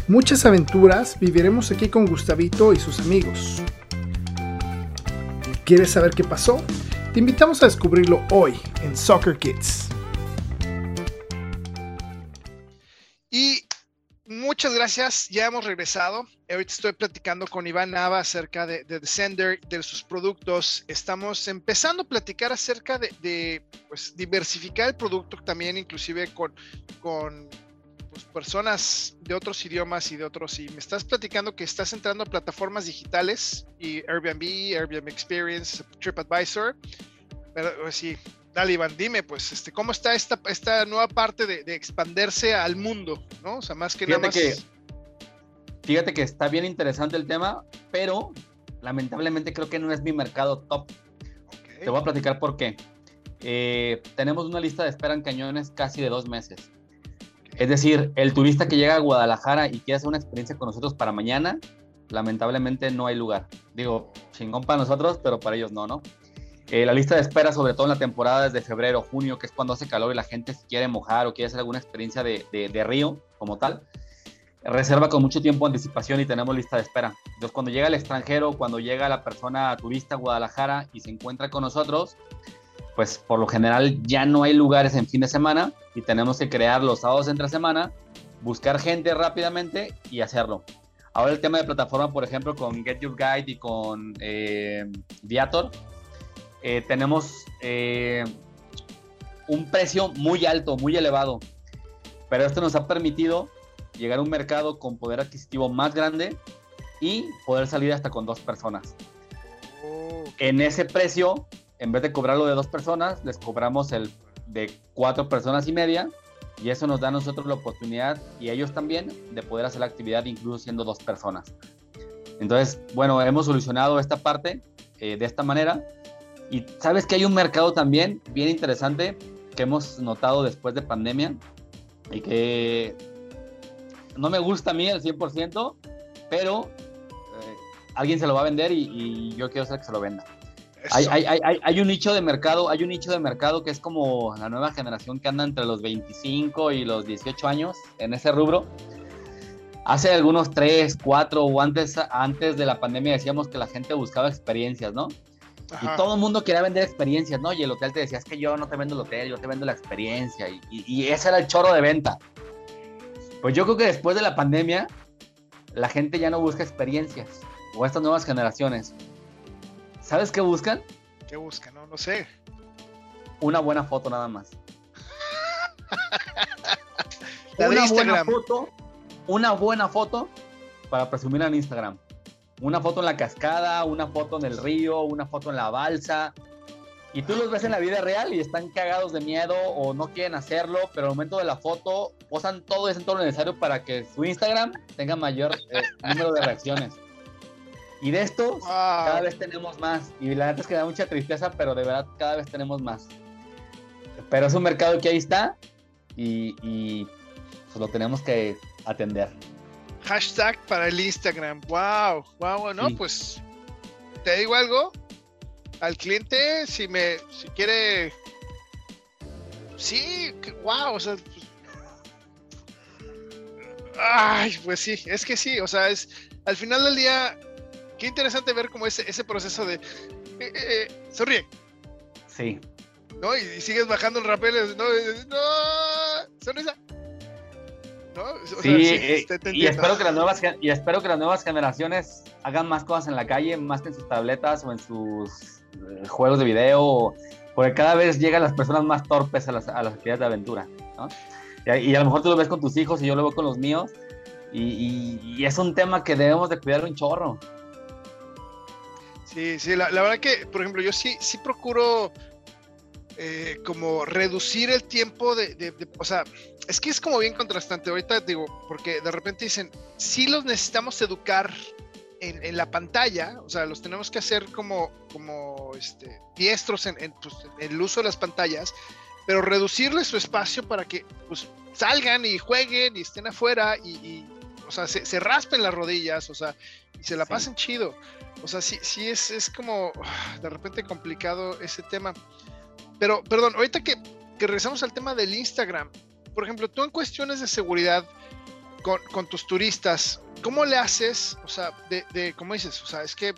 Muchas aventuras viviremos aquí con Gustavito y sus amigos. ¿Quieres saber qué pasó? Te invitamos a descubrirlo hoy en Soccer Kids. Y muchas gracias, ya hemos regresado. Ahorita estoy platicando con Iván Nava acerca de, de Descender, de sus productos. Estamos empezando a platicar acerca de, pues, diversificar el producto también, inclusive con, con pues, personas de otros idiomas y de otros. Y me estás platicando que estás entrando a plataformas digitales y Airbnb, Airbnb Experience, TripAdvisor. Pero pues, sí, dale Iván, dime pues, este, ¿cómo está esta, esta nueva parte de, de expandirse al mundo? ¿no? O sea, más que nada más... Que Fíjate que está bien interesante el tema, pero lamentablemente creo que no es mi mercado top. Te voy a platicar por qué. Eh, tenemos una lista de espera en cañones casi de dos meses. Es decir, el turista que llega a Guadalajara y quiere hacer una experiencia con nosotros para mañana, lamentablemente no hay lugar. Digo, chingón para nosotros, pero para ellos no, ¿no? Eh, la lista de espera, sobre todo en la temporada desde febrero, junio, que es cuando hace calor y la gente quiere mojar o quiere hacer alguna experiencia de, de río como tal, reserva con mucho tiempo anticipación y tenemos lista de espera. Entonces, cuando llega el extranjero, cuando llega la persona turista a Guadalajara y se encuentra con nosotros, pues por lo general ya no hay lugares en fin de semana y tenemos que crear los sábados entre semana, buscar gente rápidamente y hacerlo. Ahora el tema de plataforma, por ejemplo, con Get Your Guide y con eh, Viator, eh, tenemos eh, un precio muy alto, muy elevado, pero esto nos ha permitido llegar a un mercado con poder adquisitivo más grande y poder salir hasta con dos personas. Oh. En ese precio, en vez de cobrarlo de dos personas, les cobramos el de cuatro personas y media y eso nos da a nosotros la oportunidad y ellos también de poder hacer la actividad incluso siendo dos personas. Entonces, bueno, hemos solucionado esta parte eh, de esta manera y sabes que hay un mercado también bien interesante que hemos notado después de pandemia y que no me gusta a mí al 100%, pero eh, alguien se lo va a vender y, yo quiero ser que se lo venda. Hay, hay, hay, hay, un nicho de mercado, hay un nicho de mercado que es como la nueva generación que anda entre los 25 y los 18 años en ese rubro. Hace algunos 3, 4 o antes, antes de la pandemia decíamos que la gente buscaba experiencias, ¿no? Y todo el mundo quería vender experiencias, ¿no? Y el hotel te decía, es que yo no te vendo el hotel, yo te vendo la experiencia. Y, y ese era el choro de venta. Pues yo creo que después de la pandemia, la gente ya no busca experiencias o estas nuevas generaciones. ¿Sabes qué buscan? ¿Qué buscan? No, no sé. Una buena foto nada más. [laughs] una buena foto, una buena foto para presumir en Instagram. Una foto en la cascada, una foto en el río, una foto en la balsa, y tú los ves en la vida real y están cagados de miedo o no quieren hacerlo, pero al momento de la foto posan todo ese todo lo necesario para que su Instagram tenga mayor eh, número de reacciones. Y de esto cada vez tenemos más. Y la verdad es que da mucha tristeza, pero de verdad cada vez tenemos más. Pero es un mercado que ahí está y, y pues lo tenemos que atender. Hashtag para el Instagram. Wow, wow, no, pues te digo algo, al cliente si me si quiere sí wow o sea pues, ay pues sí es que sí o sea es al final del día qué interesante ver como ese ese proceso de eh, eh, eh, sonríe sí. No y, sigues bajando el rapel no no sonrisa. ¿No? sí, y espero que las nuevas y espero que las nuevas generaciones hagan más cosas en la calle más que en sus tabletas o en sus eh, juegos de video, porque cada vez llegan las personas más torpes a las, a las actividades de aventura, ¿no? Y, a lo mejor tú lo ves con tus hijos y yo lo veo con los míos, y, es un tema que debemos de cuidar un chorro. Sí, sí, la, verdad que, por ejemplo, yo sí, sí procuro eh, como reducir el tiempo de, o sea, es que es como bien contrastante. Ahorita digo, porque de repente dicen, sí los necesitamos educar en, la pantalla, o sea, los tenemos que hacer como, como este, diestros en, pues, en, el uso de las pantallas, pero reducirle su espacio para que pues, salgan y jueguen y estén afuera y, o sea, se, raspen las rodillas, o sea, y se la pasen chido. O sea, sí, sí es, es como ah, de repente complicado ese tema. Pero, perdón, ahorita que, que regresamos al tema del Instagram, por ejemplo, tú en cuestiones de seguridad con, con tus turistas, ¿cómo le haces? O sea, de, de, como dices, o sea, es que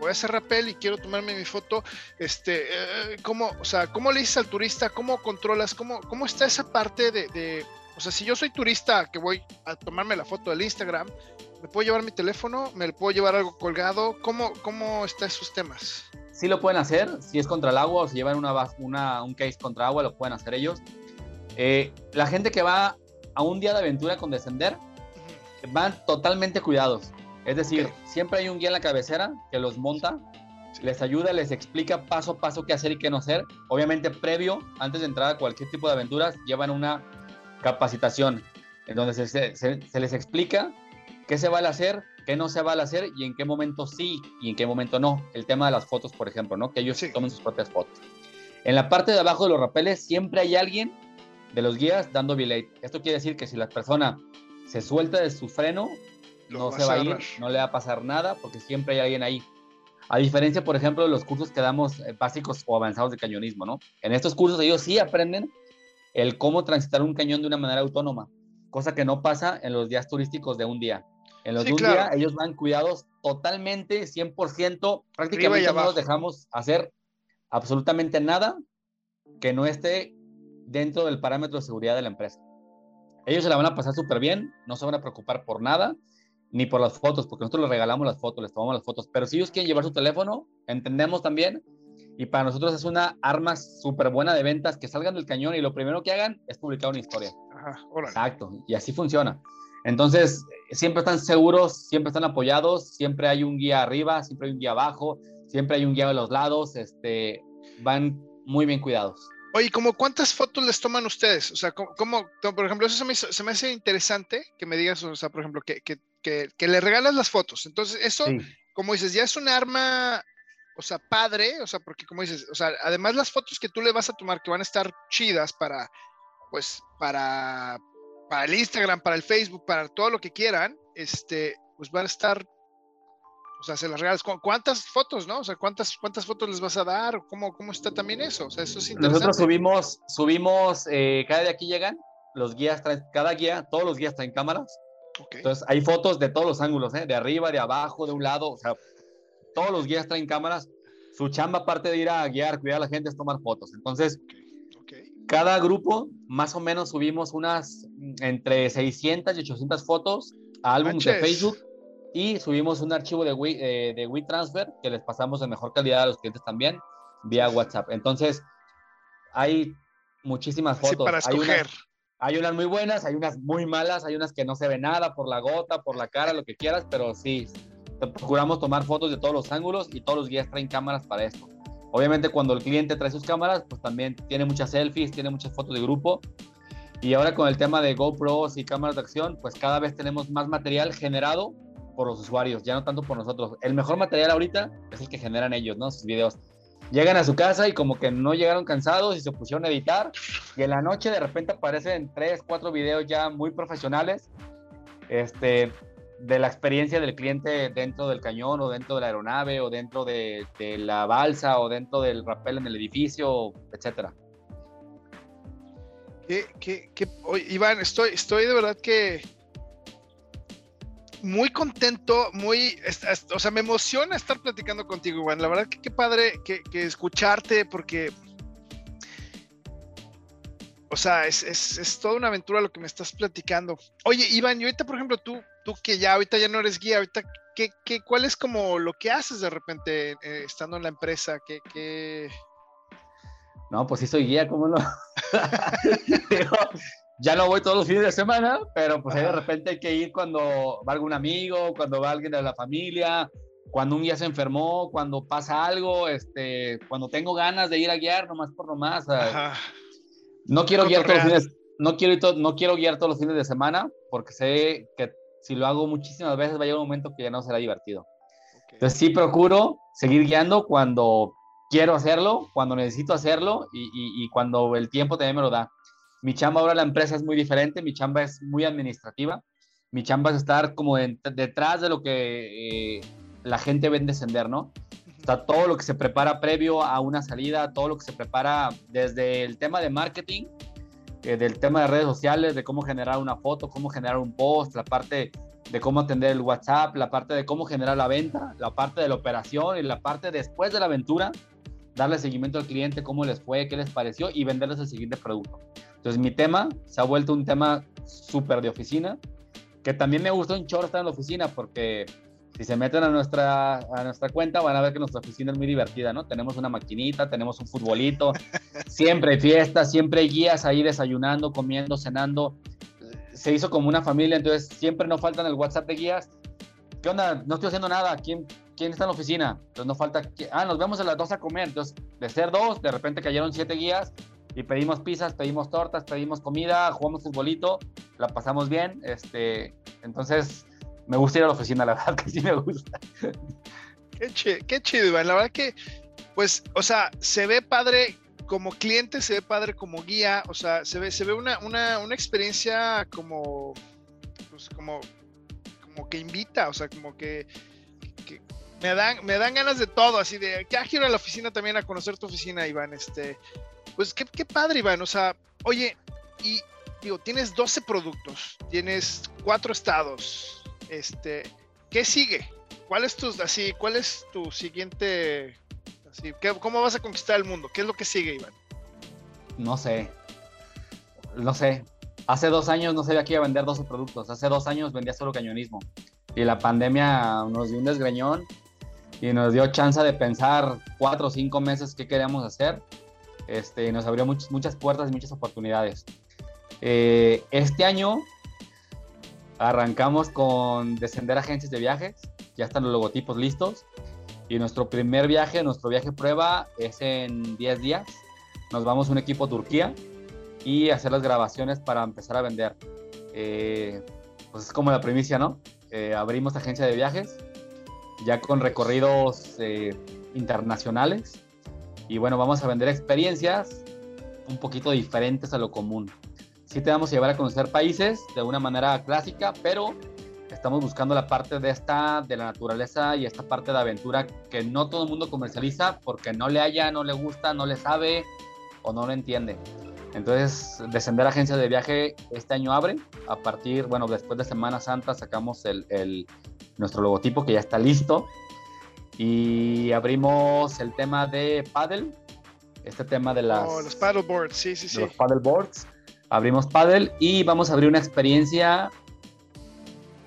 voy a hacer rappel y quiero tomarme mi foto, este, eh, ¿cómo, o sea, cómo le dices al turista? ¿Cómo controlas? ¿Cómo, cómo está esa parte de, de, o sea, si yo soy turista que voy a tomarme la foto del Instagram, ¿me puedo llevar mi teléfono? ¿Me puedo llevar algo colgado? ¿Cómo, cómo están esos temas? Sí lo pueden hacer, si es contra el agua o si llevan una, una, un case contra agua, lo pueden hacer ellos. Eh, la gente que va a un día de aventura con descender, van totalmente cuidados. Es decir, siempre hay un guía en la cabecera que los monta, les ayuda, les explica paso a paso qué hacer y qué no hacer. Obviamente, previo, antes de entrar a cualquier tipo de aventuras, llevan una capacitación en donde se, les explica qué se va a hacer, qué no se va a hacer y en qué momento sí y en qué momento no. El tema de las fotos, por ejemplo, ¿no? Que ellos tomen sus propias fotos. En la parte de abajo de los rapeles siempre hay alguien de los guías dando belay. Esto quiere decir que si la persona se suelta de su freno, no se va a ir, no le va a pasar nada porque siempre hay alguien ahí. A diferencia, por ejemplo, de los cursos que damos eh, básicos o avanzados de cañonismo, ¿no? En estos cursos ellos sí aprenden el cómo transitar un cañón de una manera autónoma. cosa que no pasa en los días turísticos de un día. En los de un día ellos van cuidados totalmente, 100%, prácticamente no los dejamos hacer absolutamente nada que no esté dentro del parámetro de seguridad de la empresa. Ellos se la van a pasar súper bien, no se van a preocupar por nada, ni por las fotos, porque nosotros les regalamos las fotos, les tomamos las fotos, pero si ellos quieren llevar su teléfono, entendemos también, y para nosotros es una arma súper buena de ventas, que salgan del cañón y lo primero que hagan es publicar una historia. Ajá, Exacto, y así funciona. Entonces, siempre están seguros, siempre están apoyados, siempre hay un guía arriba, siempre hay un guía abajo, siempre hay un guía a los lados, este, van muy bien cuidados. Oye, ¿cómo cuántas fotos les toman ustedes? O sea, ¿cómo, por ejemplo, eso se me, hace interesante que me digas, o sea, por ejemplo, que, que, que, le regalas las fotos. Entonces, eso, como dices, ya es un arma, o sea, padre, o sea, porque como dices, o sea, además las fotos que tú le vas a tomar que van a estar chidas para, pues, para, para el Instagram, para el Facebook, para todo lo que quieran, este, pues van a estar o sea, se las regalas. ¿Cuántas fotos, no? O sea, ¿cuántas, cuántas fotos les vas a dar? ¿Cómo, cómo está también eso? O sea, eso es interesante. Nosotros subimos, subimos, eh, cada de aquí llegan, los guías traen, cada guía, todos los guías traen cámaras. Entonces, hay fotos de todos los ángulos, ¿eh? de arriba, de abajo, de un lado, o sea, todos los guías traen cámaras. Su chamba, aparte de ir a guiar, cuidar a la gente, es tomar fotos. Entonces, cada grupo, más o menos, subimos unas entre 600 y 800 fotos a álbumes de Facebook y subimos un archivo de, eh, de WeTransfer que les pasamos en mejor calidad a los clientes también vía WhatsApp. Entonces, hay muchísimas fotos. para escoger. Hay unas, muy buenas, hay unas muy malas, hay unas que no se ve nada por la gota, por la cara, lo que quieras, pero sí, procuramos tomar fotos de todos los ángulos y todos los guías traen cámaras para esto. Obviamente cuando el cliente trae sus cámaras, pues también tiene muchas selfies, tiene muchas fotos de grupo. Y ahora con el tema de GoPros y cámaras de acción, pues cada vez tenemos más material generado por los usuarios, ya no tanto por nosotros. El mejor material ahorita es el que generan ellos, ¿no? Sus videos. Llegan a su casa y como que no llegaron cansados y se pusieron a editar y en la noche de repente aparecen tres, cuatro videos ya muy profesionales este, de la experiencia del cliente dentro del cañón o dentro de la aeronave o dentro de, la balsa o dentro del rappel en el edificio, etcétera. ¿Qué, qué, qué? Iván, estoy, estoy de verdad que muy contento, muy, o sea, me emociona estar platicando contigo, Iván. La verdad que qué padre que, escucharte, porque, o sea, es, es, toda una aventura lo que me estás platicando. Oye, Iván, y ahorita, por ejemplo, tú, tú que ya ahorita ya no eres guía, ahorita, ¿qué, qué, cuál es como lo que haces de repente eh, estando en la empresa? ¿Qué, qué... No, pues sí soy guía, ¿cómo no? [laughs] ya no voy todos los fines de semana, pero pues ahí de repente hay que ir cuando va algún amigo, cuando va alguien de la familia, cuando un día se enfermó, cuando pasa algo, este, cuando tengo ganas de ir a guiar, nomás por nomás. No quiero guiar todos los fines, no quiero, no quiero guiar todos los fines de semana, porque sé que si lo hago muchísimas veces va a llegar un momento que ya no será divertido. Entonces sí procuro seguir guiando cuando quiero hacerlo, cuando necesito hacerlo y, y cuando el tiempo también me lo da. Mi chamba ahora la empresa es muy diferente, mi chamba es muy administrativa, mi chamba es estar como detrás de lo que eh, la gente ve en descender, ¿no? Está todo lo que se prepara previo a una salida, todo lo que se prepara desde el tema de marketing, eh, del tema de redes sociales, de cómo generar una foto, cómo generar un post, la parte de cómo atender el WhatsApp, la parte de cómo generar la venta, la parte de la operación y la parte después de la aventura, darle seguimiento al cliente, cómo les fue, qué les pareció y venderles el siguiente producto. Entonces mi tema se ha vuelto un tema súper de oficina, que también me gustó un chorro estar en la oficina porque si se meten a nuestra, a nuestra cuenta van a ver que nuestra oficina es muy divertida, ¿no? Tenemos una maquinita, tenemos un futbolito, [laughs] siempre hay fiestas, siempre hay guías ahí desayunando, comiendo, cenando. Se hizo como una familia, entonces siempre nos faltan el WhatsApp de guías. ¿Qué onda? No estoy haciendo nada. ¿Quién, quién está en la oficina? Entonces no falta... Ah, nos vemos a las dos a comer. Entonces, de ser dos, de repente cayeron siete guías y pedimos pizzas, pedimos tortas, pedimos comida, jugamos futbolito, la pasamos bien, este, entonces me gusta ir a la oficina, la [laughs] verdad que sí me gusta. Qué, chido, Iván, la verdad que, pues, o sea, se ve padre como cliente, se ve padre como guía, o sea, se ve, se ve una, una, una experiencia como, pues, como, como que invita, o sea, como que, me dan, me dan ganas de todo, así de, ya quiero a la oficina también a conocer tu oficina, Iván, este, pues qué, padre, Iván. O sea, oye, y digo, tienes 12 productos, tienes cuatro estados, este, ¿qué sigue? ¿Cuál es tu, así, cuál es tu siguiente, así, cómo vas a conquistar el mundo? ¿Qué es lo que sigue, Iván? No sé, no sé. Hace dos años no sabía que iba a vender 12 productos, hace dos años vendía solo cañonismo. Y la pandemia nos dio un desgreñón y nos dio chance de pensar cuatro o cinco meses qué queríamos hacer. Este, nos abrió muchas puertas y muchas oportunidades. Eh, este año arrancamos con descender agencias de viajes, ya están los logotipos listos. Y nuestro primer viaje, nuestro viaje prueba es en 10 días. Nos vamos un equipo a Turquía y hacer las grabaciones para empezar a vender. Eh, pues es como la primicia, ¿no? Eh, abrimos agencia de viajes, ya con recorridos eh, internacionales. Y bueno, vamos a vender experiencias un poquito diferentes a lo común. Sí te vamos a llevar a conocer países de una manera clásica, pero estamos buscando la parte de esta, de la naturaleza y esta parte de aventura que no todo el mundo comercializa porque no le haya, no le gusta, no le sabe o no lo entiende. Entonces, Descender Agencia de Viaje este año abre. A partir, bueno, después de Semana Santa sacamos el, nuestro logotipo que ya está listo. Y abrimos el tema de paddle, este tema de las... Oh, los paddleboards, sí, sí, sí. Los paddleboards. Abrimos paddle y vamos a abrir una experiencia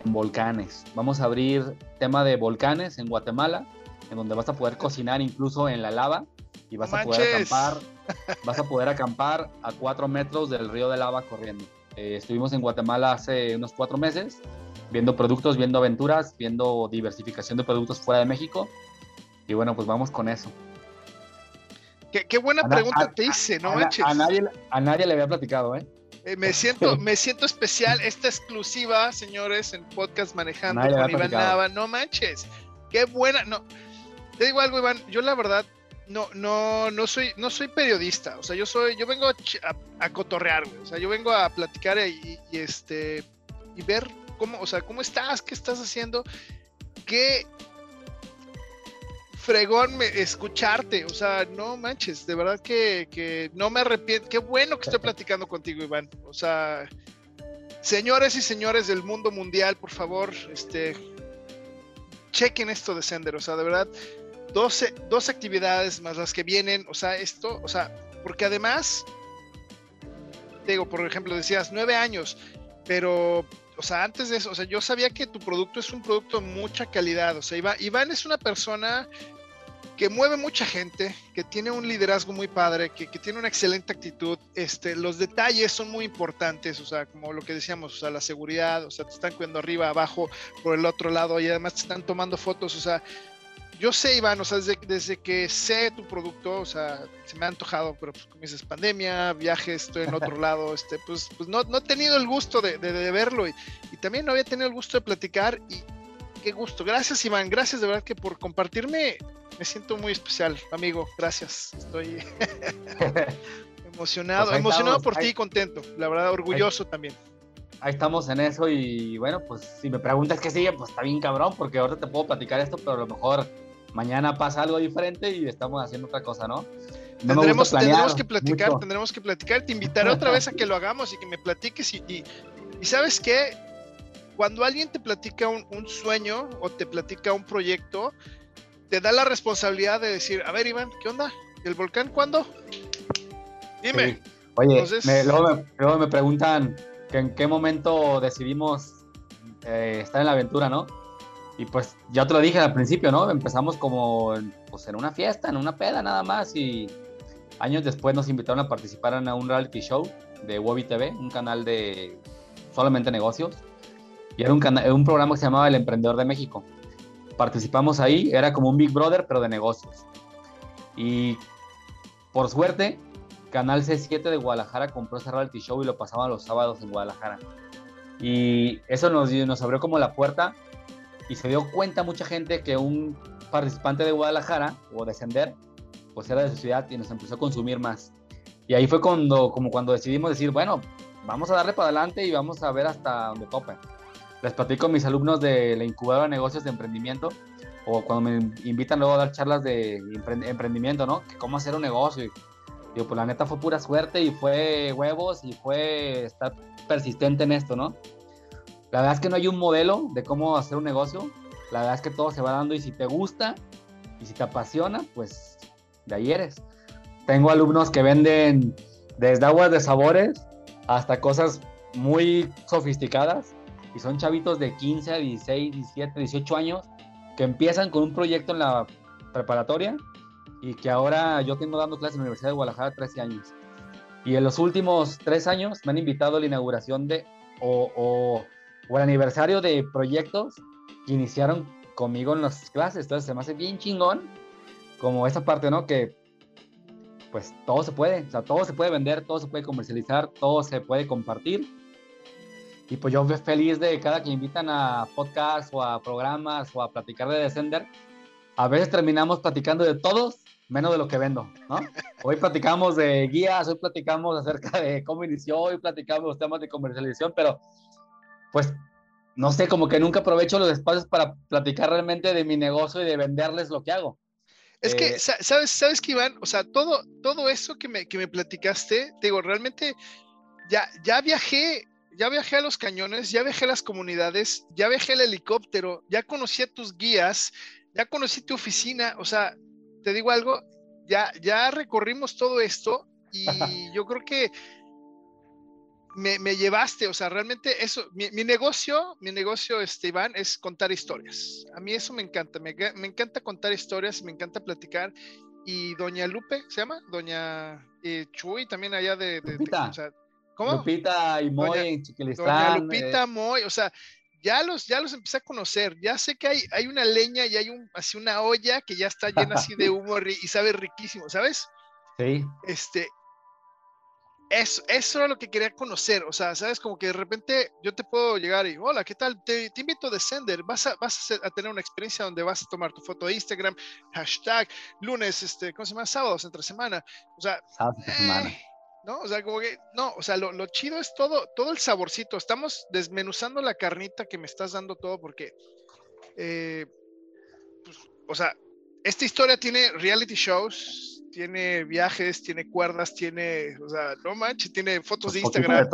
en volcanes. Vamos a abrir tema de volcanes en Guatemala, en donde vas a poder cocinar incluso en la lava y vas a poder acampar, vas a poder acampar a cuatro metros del río de lava corriendo. Eh, estuvimos en Guatemala hace unos cuatro meses viendo productos, viendo aventuras, viendo diversificación de productos fuera de México. Y bueno, pues vamos con eso. Qué, buena pregunta te hice, ¿no a, nadie, a nadie le había platicado, ¿eh? eh me siento, me siento especial. Esta exclusiva, señores, en podcast manejando con Iván Nava. No manches. Qué buena. No, te digo algo, Iván. Yo la verdad no, no, no soy, no soy periodista. O sea, yo soy, yo vengo a, a, cotorrear, O sea, yo vengo a platicar y, y, este y ver cómo, o sea, cómo estás, qué estás haciendo, qué fregón escucharte, o sea, no manches, de verdad que, no me arrepiento, qué bueno que estoy platicando contigo, Iván, o sea, señores y señores del mundo mundial, por favor, este, chequen esto de Sender, o sea, de verdad, 12, dos actividades más las que vienen, o sea, esto, o sea, porque además, digo, por ejemplo, decías nueve años, pero o sea, antes de eso, o sea, yo sabía que tu producto es un producto de mucha calidad. O sea, Iván, Iván es una persona que mueve mucha gente, que tiene un liderazgo muy padre, que, tiene una excelente actitud. Este, los detalles son muy importantes, o sea, como lo que decíamos, o sea, la seguridad, o sea, te están cuidando arriba, abajo, por el otro lado, y además te están tomando fotos, o sea, yo sé, Iván, o sea, desde, que sé tu producto, o sea, se me ha antojado, pero pues como dices, pandemia, viajes, estoy en otro [laughs] lado, este, pues, pues no, no he tenido el gusto de, verlo y, también no había tenido el gusto de platicar y qué gusto. Gracias, Iván, gracias de verdad que por compartirme, me siento muy especial, amigo, gracias. Estoy [laughs] emocionado, pues emocionado por ti y contento, la verdad, orgulloso también. Ahí estamos en eso y bueno, pues si me preguntas qué sigue, pues está bien cabrón, porque ahorita te puedo platicar esto, pero a lo mejor mañana pasa algo diferente y estamos haciendo otra cosa, ¿no? tendremos, que platicar, tendremos que platicar, te invitaré otra vez a que lo hagamos y que me platiques y, y, sabes qué, cuando alguien te platica un, sueño o te platica un proyecto, te da la responsabilidad de decir, a ver Iván, ¿qué onda? ¿El volcán cuándo? Dime. Oye, luego me preguntan, en qué momento decidimos eh, estar en la aventura, ¿no? Y pues ya te lo dije al principio, ¿no? Empezamos como pues, en una fiesta, en una peda nada más y años después nos invitaron a participar en un reality show de Wobby TV, un canal de solamente negocios. Y era un, un programa que se llamaba El Emprendedor de México. Participamos ahí, era como un Big Brother, pero de negocios. Y por suerte, Canal C7 de Guadalajara compró ese reality show y lo pasaban los sábados en Guadalajara. Y eso nos, nos abrió como la puerta y se dio cuenta mucha gente que un participante de Guadalajara o Descender, pues era de su ciudad y nos empezó a consumir más. Y ahí fue cuando, como cuando decidimos decir, bueno, vamos a darle para adelante y vamos a ver hasta donde tope. Les platico a mis alumnos de la incubadora de negocios de emprendimiento o cuando me invitan luego a dar charlas de emprendimiento, ¿no? Cómo hacer un negocio Digo, pues la neta fue pura suerte y fue huevos y fue estar persistente en esto, ¿no? La verdad es que no hay un modelo de cómo hacer un negocio. La verdad es que todo se va dando y si te gusta y si te apasiona, pues de ahí eres. Tengo alumnos que venden desde aguas de sabores hasta cosas muy sofisticadas y son chavitos de 15, 16, 17, 18 años que empiezan con un proyecto en la preparatoria y que ahora yo tengo dando clases en la Universidad de Guadalajara 13 años. Y en los últimos tres años me han invitado a la inauguración de o, o, o el aniversario de proyectos que iniciaron conmigo en las clases. Entonces se me hace bien chingón como esa parte, ¿no? Que pues todo se puede, o sea, todo se puede vender, todo se puede comercializar, todo se puede compartir. Y pues yo feliz de cada que invitan a podcasts o a programas o a platicar de Descender. A veces terminamos platicando de todos, menos de lo que vendo, ¿no? [laughs] Hoy platicamos de guías, hoy platicamos acerca de cómo inició, hoy platicamos temas de comercialización, pero pues no sé, como que nunca aprovecho los espacios para platicar realmente de mi negocio y de venderles lo que hago. Es que, eh, ¿sabes, sabes que Iván? O sea, todo, todo eso que me, que me platicaste, te digo, realmente ya, ya viajé, ya viajé a los cañones, ya viajé a las comunidades, ya viajé al helicóptero, ya conocí a tus guías, ya conocí tu oficina, o sea, te digo algo, ya, ya recorrimos todo esto y [laughs] yo creo que me, llevaste, o sea, realmente eso, mi, negocio, mi negocio, este, Iván, es contar historias. A mí eso me encanta, me, encanta contar historias, me encanta platicar. Y doña Lupe, ¿se llama? Doña eh, Chuy, también allá de... Lupita. ¿Cómo? Lupita y Moy, doña, doña Lupita, eh. Moy, o sea, ya los, ya los empecé a conocer, ya sé que hay, hay una leña y hay un, así una olla que ya está llena así de [laughs] humo y sabe riquísimo, ¿sabes? Sí. Este, eso, eso era lo que quería conocer, o sea, sabes, como que de repente yo te puedo llegar y, hola, ¿qué tal? Te, invito a Descender, vas, a, vas a, tener una experiencia donde vas a tomar tu foto de Instagram, hashtag, lunes, este, ¿cómo se llama? Sábados, entre semana, o sea, semana. Eh, ¿no? O sea, como que, no, o sea, lo, lo, chido es todo, todo el saborcito, estamos desmenuzando la carnita que me estás dando todo porque, eh, pues, o sea, esta historia tiene reality shows, tiene viajes, tiene cuerdas, tiene, o sea, no manches, tiene fotos de Instagram,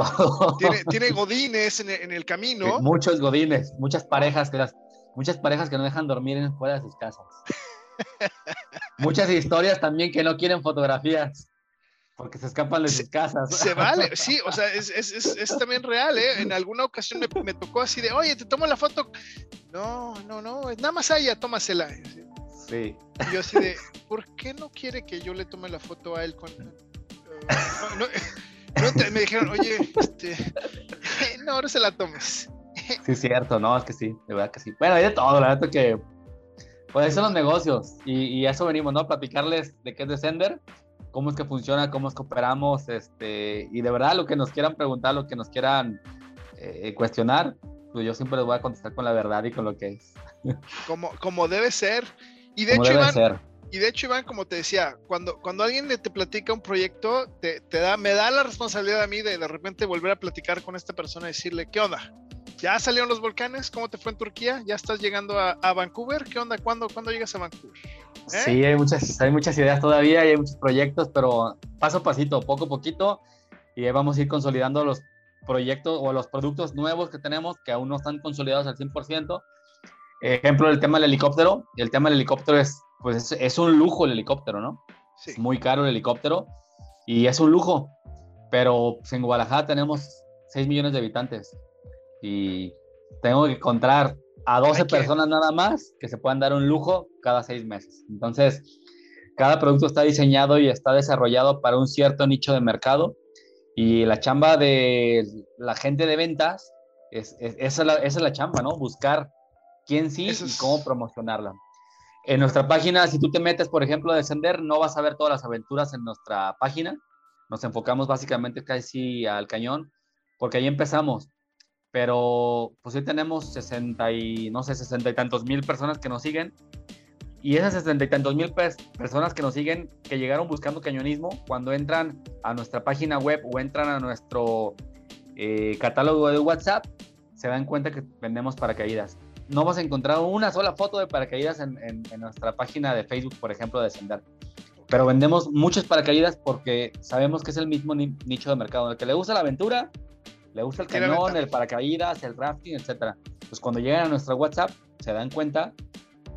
tiene, [laughs] godines en, el camino. Muchos godines, muchas parejas que las, muchas parejas que no dejan dormir en, fuera de sus casas. [laughs] muchas historias también que no quieren fotografías porque se escapan de sus casas. Se vale, [laughs] sí, o sea, es, es, es, también real, ¿eh? En alguna ocasión me, me, tocó así de, oye, te tomo la foto. No, no, no, nada más a ella, tómasela. Sí. Y yo así de, ¿por qué no quiere que yo le tome la foto a él con... me dijeron, oye, este, [laughs] no, ahora se la tomes. [laughs] Sí, cierto, no, es que sí, de verdad que sí. Bueno, hay de todo, la verdad que, pues son los negocios y, y eso venimos, ¿no? Platicarles de qué es Descender, cómo es que funciona, cómo es que operamos, este, y de verdad lo que nos quieran preguntar, lo que nos quieran eh, cuestionar, pues yo siempre les voy a contestar con la verdad y con lo que es. [laughs] Como, como debe ser. Y de hecho, Iván, y de hecho, Iván, como te decía, cuando, cuando alguien te platica un proyecto, te, te, da, me da la responsabilidad a mí de de repente volver a platicar con esta persona y decirle, ¿qué onda? ¿Ya salieron los volcanes? ¿Cómo te fue en Turquía? ¿Ya estás llegando a, a Vancouver? ¿Qué onda? ¿Cuándo, ¿Cuándo, llegas a Vancouver? ¿Eh? Sí, hay muchas, hay muchas ideas todavía y hay muchos proyectos, pero paso a pasito, poco a poquito, y vamos a ir consolidando los proyectos o los productos nuevos que tenemos que aún no están consolidados al 100%, Ejemplo, el tema del helicóptero. El tema del helicóptero es, pues, es, un lujo el helicóptero, ¿no? Sí. Es muy caro el helicóptero y es un lujo. Pero pues, en Guadalajara tenemos 6 millones de habitantes y tengo que encontrar a 12 personas nada más que se puedan dar un lujo cada 6 meses. Entonces, cada producto está diseñado y está desarrollado para un cierto nicho de mercado y la chamba de la gente de ventas es, esa, es la, chamba, ¿no? Buscar quién sí y cómo promocionarla. En nuestra página, si tú te metes, por ejemplo, a Descender, no vas a ver todas las aventuras en nuestra página. Nos enfocamos básicamente casi al cañón, porque ahí empezamos. Pero pues hoy tenemos 60 y, no sé, 60 y tantos mil personas que nos siguen. Y esas 60 y tantos mil personas que nos siguen, que llegaron buscando cañonismo, cuando entran a nuestra página web o entran a nuestro eh, catálogo de WhatsApp, se dan cuenta que vendemos paracaídas no vas a encontrar una sola foto de paracaídas en, en, nuestra página de Facebook, por ejemplo, de Sender. Pero vendemos muchos paracaídas porque sabemos que es el mismo nicho de mercado. El que le gusta la aventura, le gusta el cañón, el paracaídas, el rafting, etc. Pues cuando llegan a nuestro WhatsApp, se dan cuenta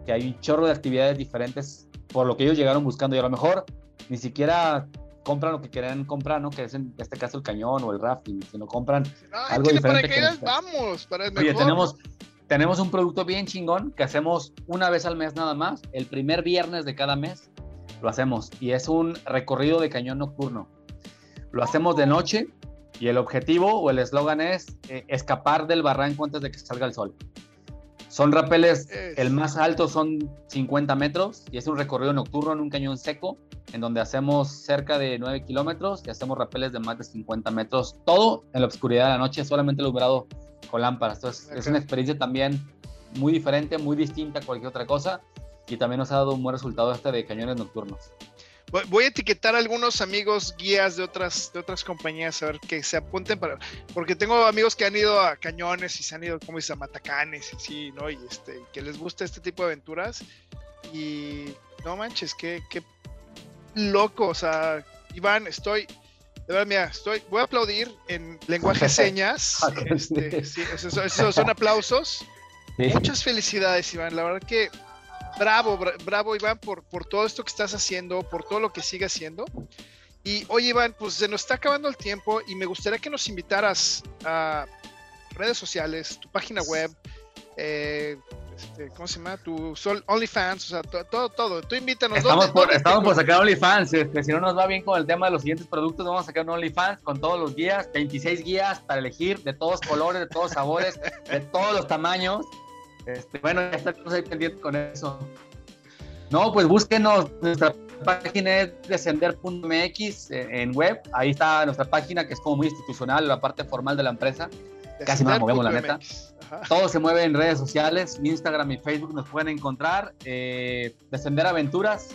que hay un chorro de actividades diferentes por lo que ellos llegaron buscando y a lo mejor ni siquiera compran lo que quieren comprar, ¿no? Que es en este caso el cañón o el rafting, sino compran algo diferente. Paracaídas, vamos, para el mejor. Oye, tenemos, tenemos un producto bien chingón que hacemos una vez al mes nada más, el primer viernes de cada mes lo hacemos y es un recorrido de cañón nocturno. Lo hacemos de noche y el objetivo o el eslogan es eh, escapar del barranco antes de que salga el sol. Son rapeles, el más alto son 50 metros y es un recorrido nocturno en un cañón seco en donde hacemos cerca de 9 kilómetros y hacemos rapeles de más de 50 metros, todo en la oscuridad de la noche, solamente alumbrado con lámparas. Entonces es una experiencia también muy diferente, muy distinta a cualquier otra cosa y también nos ha dado un buen resultado este de cañones nocturnos. Voy a etiquetar a algunos amigos guías de otras, de otras compañías a ver que se apunten para. Porque tengo amigos que han ido a cañones y se han ido, como dice, a matacanes y sí, ¿no? Y este, que les gusta este tipo de aventuras. Y no manches, qué, qué loco. O sea, Iván, estoy. De verdad, mira, estoy. Voy a aplaudir en lenguaje [laughs] señas. [laughs] este, sí, esos, son aplausos. Muchas felicidades, Iván. La verdad que bravo, bravo Iván por, por todo esto que estás haciendo, por todo lo que sigue haciendo. Y oye Iván, pues se nos está acabando el tiempo y me gustaría que nos invitaras a redes sociales, tu página web, eh, este, ¿cómo se llama? Tu OnlyFans, o sea, todo, todo, Tú invítanos. Estamos, por, estamos por sacar OnlyFans. Este, si no nos va bien con el tema de los siguientes productos, vamos a sacar un OnlyFans con todos los guías, 26 guías para elegir de todos colores, de todos sabores, de todos los tamaños. Este, bueno, ya estamos ahí pendientes con eso. No, pues búsquenos, nuestra página es descender.mx eh, en web, ahí está nuestra página que es como muy institucional, la parte formal de la empresa. Casi no la movemos, la neta. Todo se mueve en redes sociales, Instagram y Facebook nos pueden encontrar. Eh, Descender Aventuras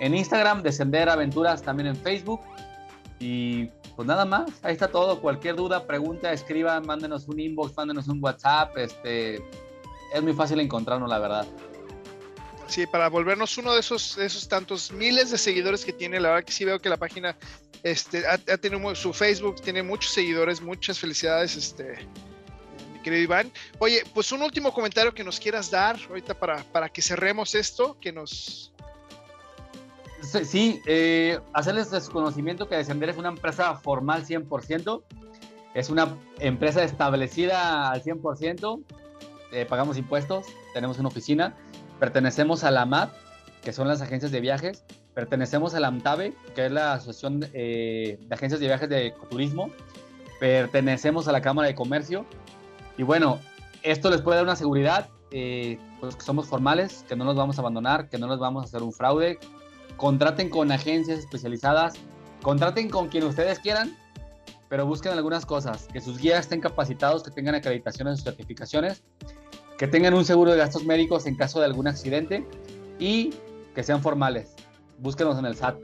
en Instagram, Descender Aventuras también en Facebook. Y pues nada más, ahí está todo. Cualquier duda, pregunta, escriban, mándenos un inbox, mándenos un WhatsApp. Este, es muy fácil encontrarnos, la verdad. Sí, para volvernos uno de esos, esos tantos miles de seguidores que tiene, la verdad que sí veo que la página este, ha, tenido su Facebook, tiene muchos seguidores, muchas felicidades, este, mi querido Iván. Oye, pues un último comentario que nos quieras dar ahorita para, para que cerremos esto, que nos... Sí, eh, hacerles desconocimiento que Descender es una empresa formal 100%, es una empresa establecida al 100%, eh, pagamos impuestos, tenemos una oficina, pertenecemos a la MAP, que son las agencias de viajes, pertenecemos a la AMTAVE, que es la Asociación eh, de Agencias de Viajes de Turismo, pertenecemos a la Cámara de Comercio, y bueno, esto les puede dar una seguridad, eh, pues somos formales, que no nos vamos a abandonar, que no nos vamos a hacer un fraude, contraten con agencias especializadas, contraten con quien ustedes quieran, pero busquen algunas cosas, que sus guías estén capacitados, que tengan acreditaciones y certificaciones, que tengan un seguro de gastos médicos en caso de algún accidente y que sean formales. Búsquenos en el SAT.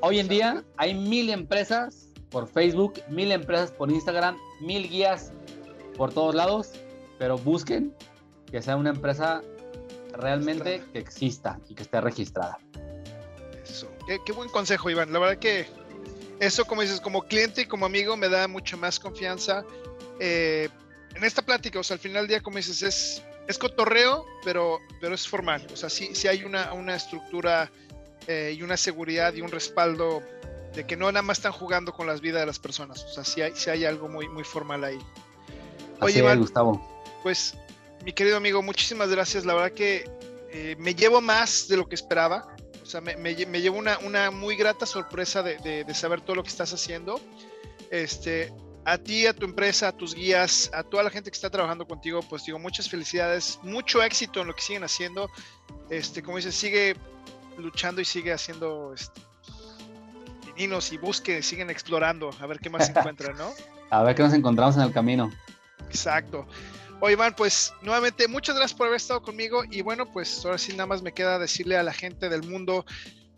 Hoy en día hay mil empresas por Facebook, mil empresas por Instagram, mil guías por todos lados, pero busquen que sea una empresa realmente que exista y que esté registrada. Eso. Qué, qué, buen consejo, Iván. La verdad que eso, como dices, como cliente y como amigo, me da mucha más confianza. Eh, en esta plática, o sea, al final del día, como dices, es, es cotorreo, pero, pero es formal. O sea, sí, sí hay una, una estructura eh, y una seguridad y un respaldo de que no nada más están jugando con las vidas de las personas. O sea, sí hay, sí hay algo muy, muy formal ahí. Oye, Así Gustavo. Pues, mi querido amigo, muchísimas gracias. La verdad que eh, me llevo más de lo que esperaba. O sea, me, me, llevo una, una, muy grata sorpresa de, de, de, saber todo lo que estás haciendo. Este, a ti, a tu empresa, a tus guías, a toda la gente que está trabajando contigo, pues digo, muchas felicidades, mucho éxito en lo que siguen haciendo. Este, como dices, sigue luchando y sigue haciendo este, y busque, siguen explorando, a ver qué más [laughs] encuentran, ¿no? a ver qué nos encontramos en el camino. Exacto. Oye, Iván, pues nuevamente muchas gracias por haber estado conmigo y bueno, pues ahora sí nada más me queda decirle a la gente del mundo,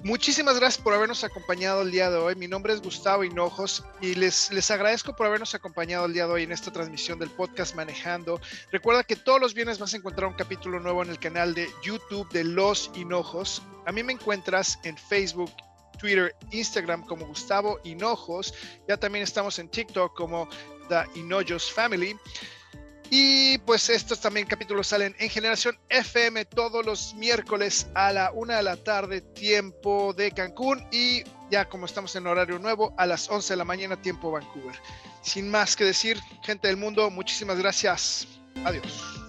muchísimas gracias por habernos acompañado el día de hoy. Mi nombre es Gustavo Hinojos y les, les agradezco por habernos acompañado el día de hoy en esta transmisión del podcast Manejando. Recuerda que todos los viernes vas a encontrar un capítulo nuevo en el canal de YouTube de Los Hinojos. A mí me encuentras en Facebook Twitter, Instagram como Gustavo Hinojos. Ya también estamos en TikTok como The Hinojos Family. Y pues estos también capítulos salen en Generación FM todos los miércoles a la una de la tarde, tiempo de Cancún. Y ya como estamos en horario nuevo, a las 11 de la mañana, tiempo Vancouver. Sin más que decir, gente del mundo, muchísimas gracias. Adiós.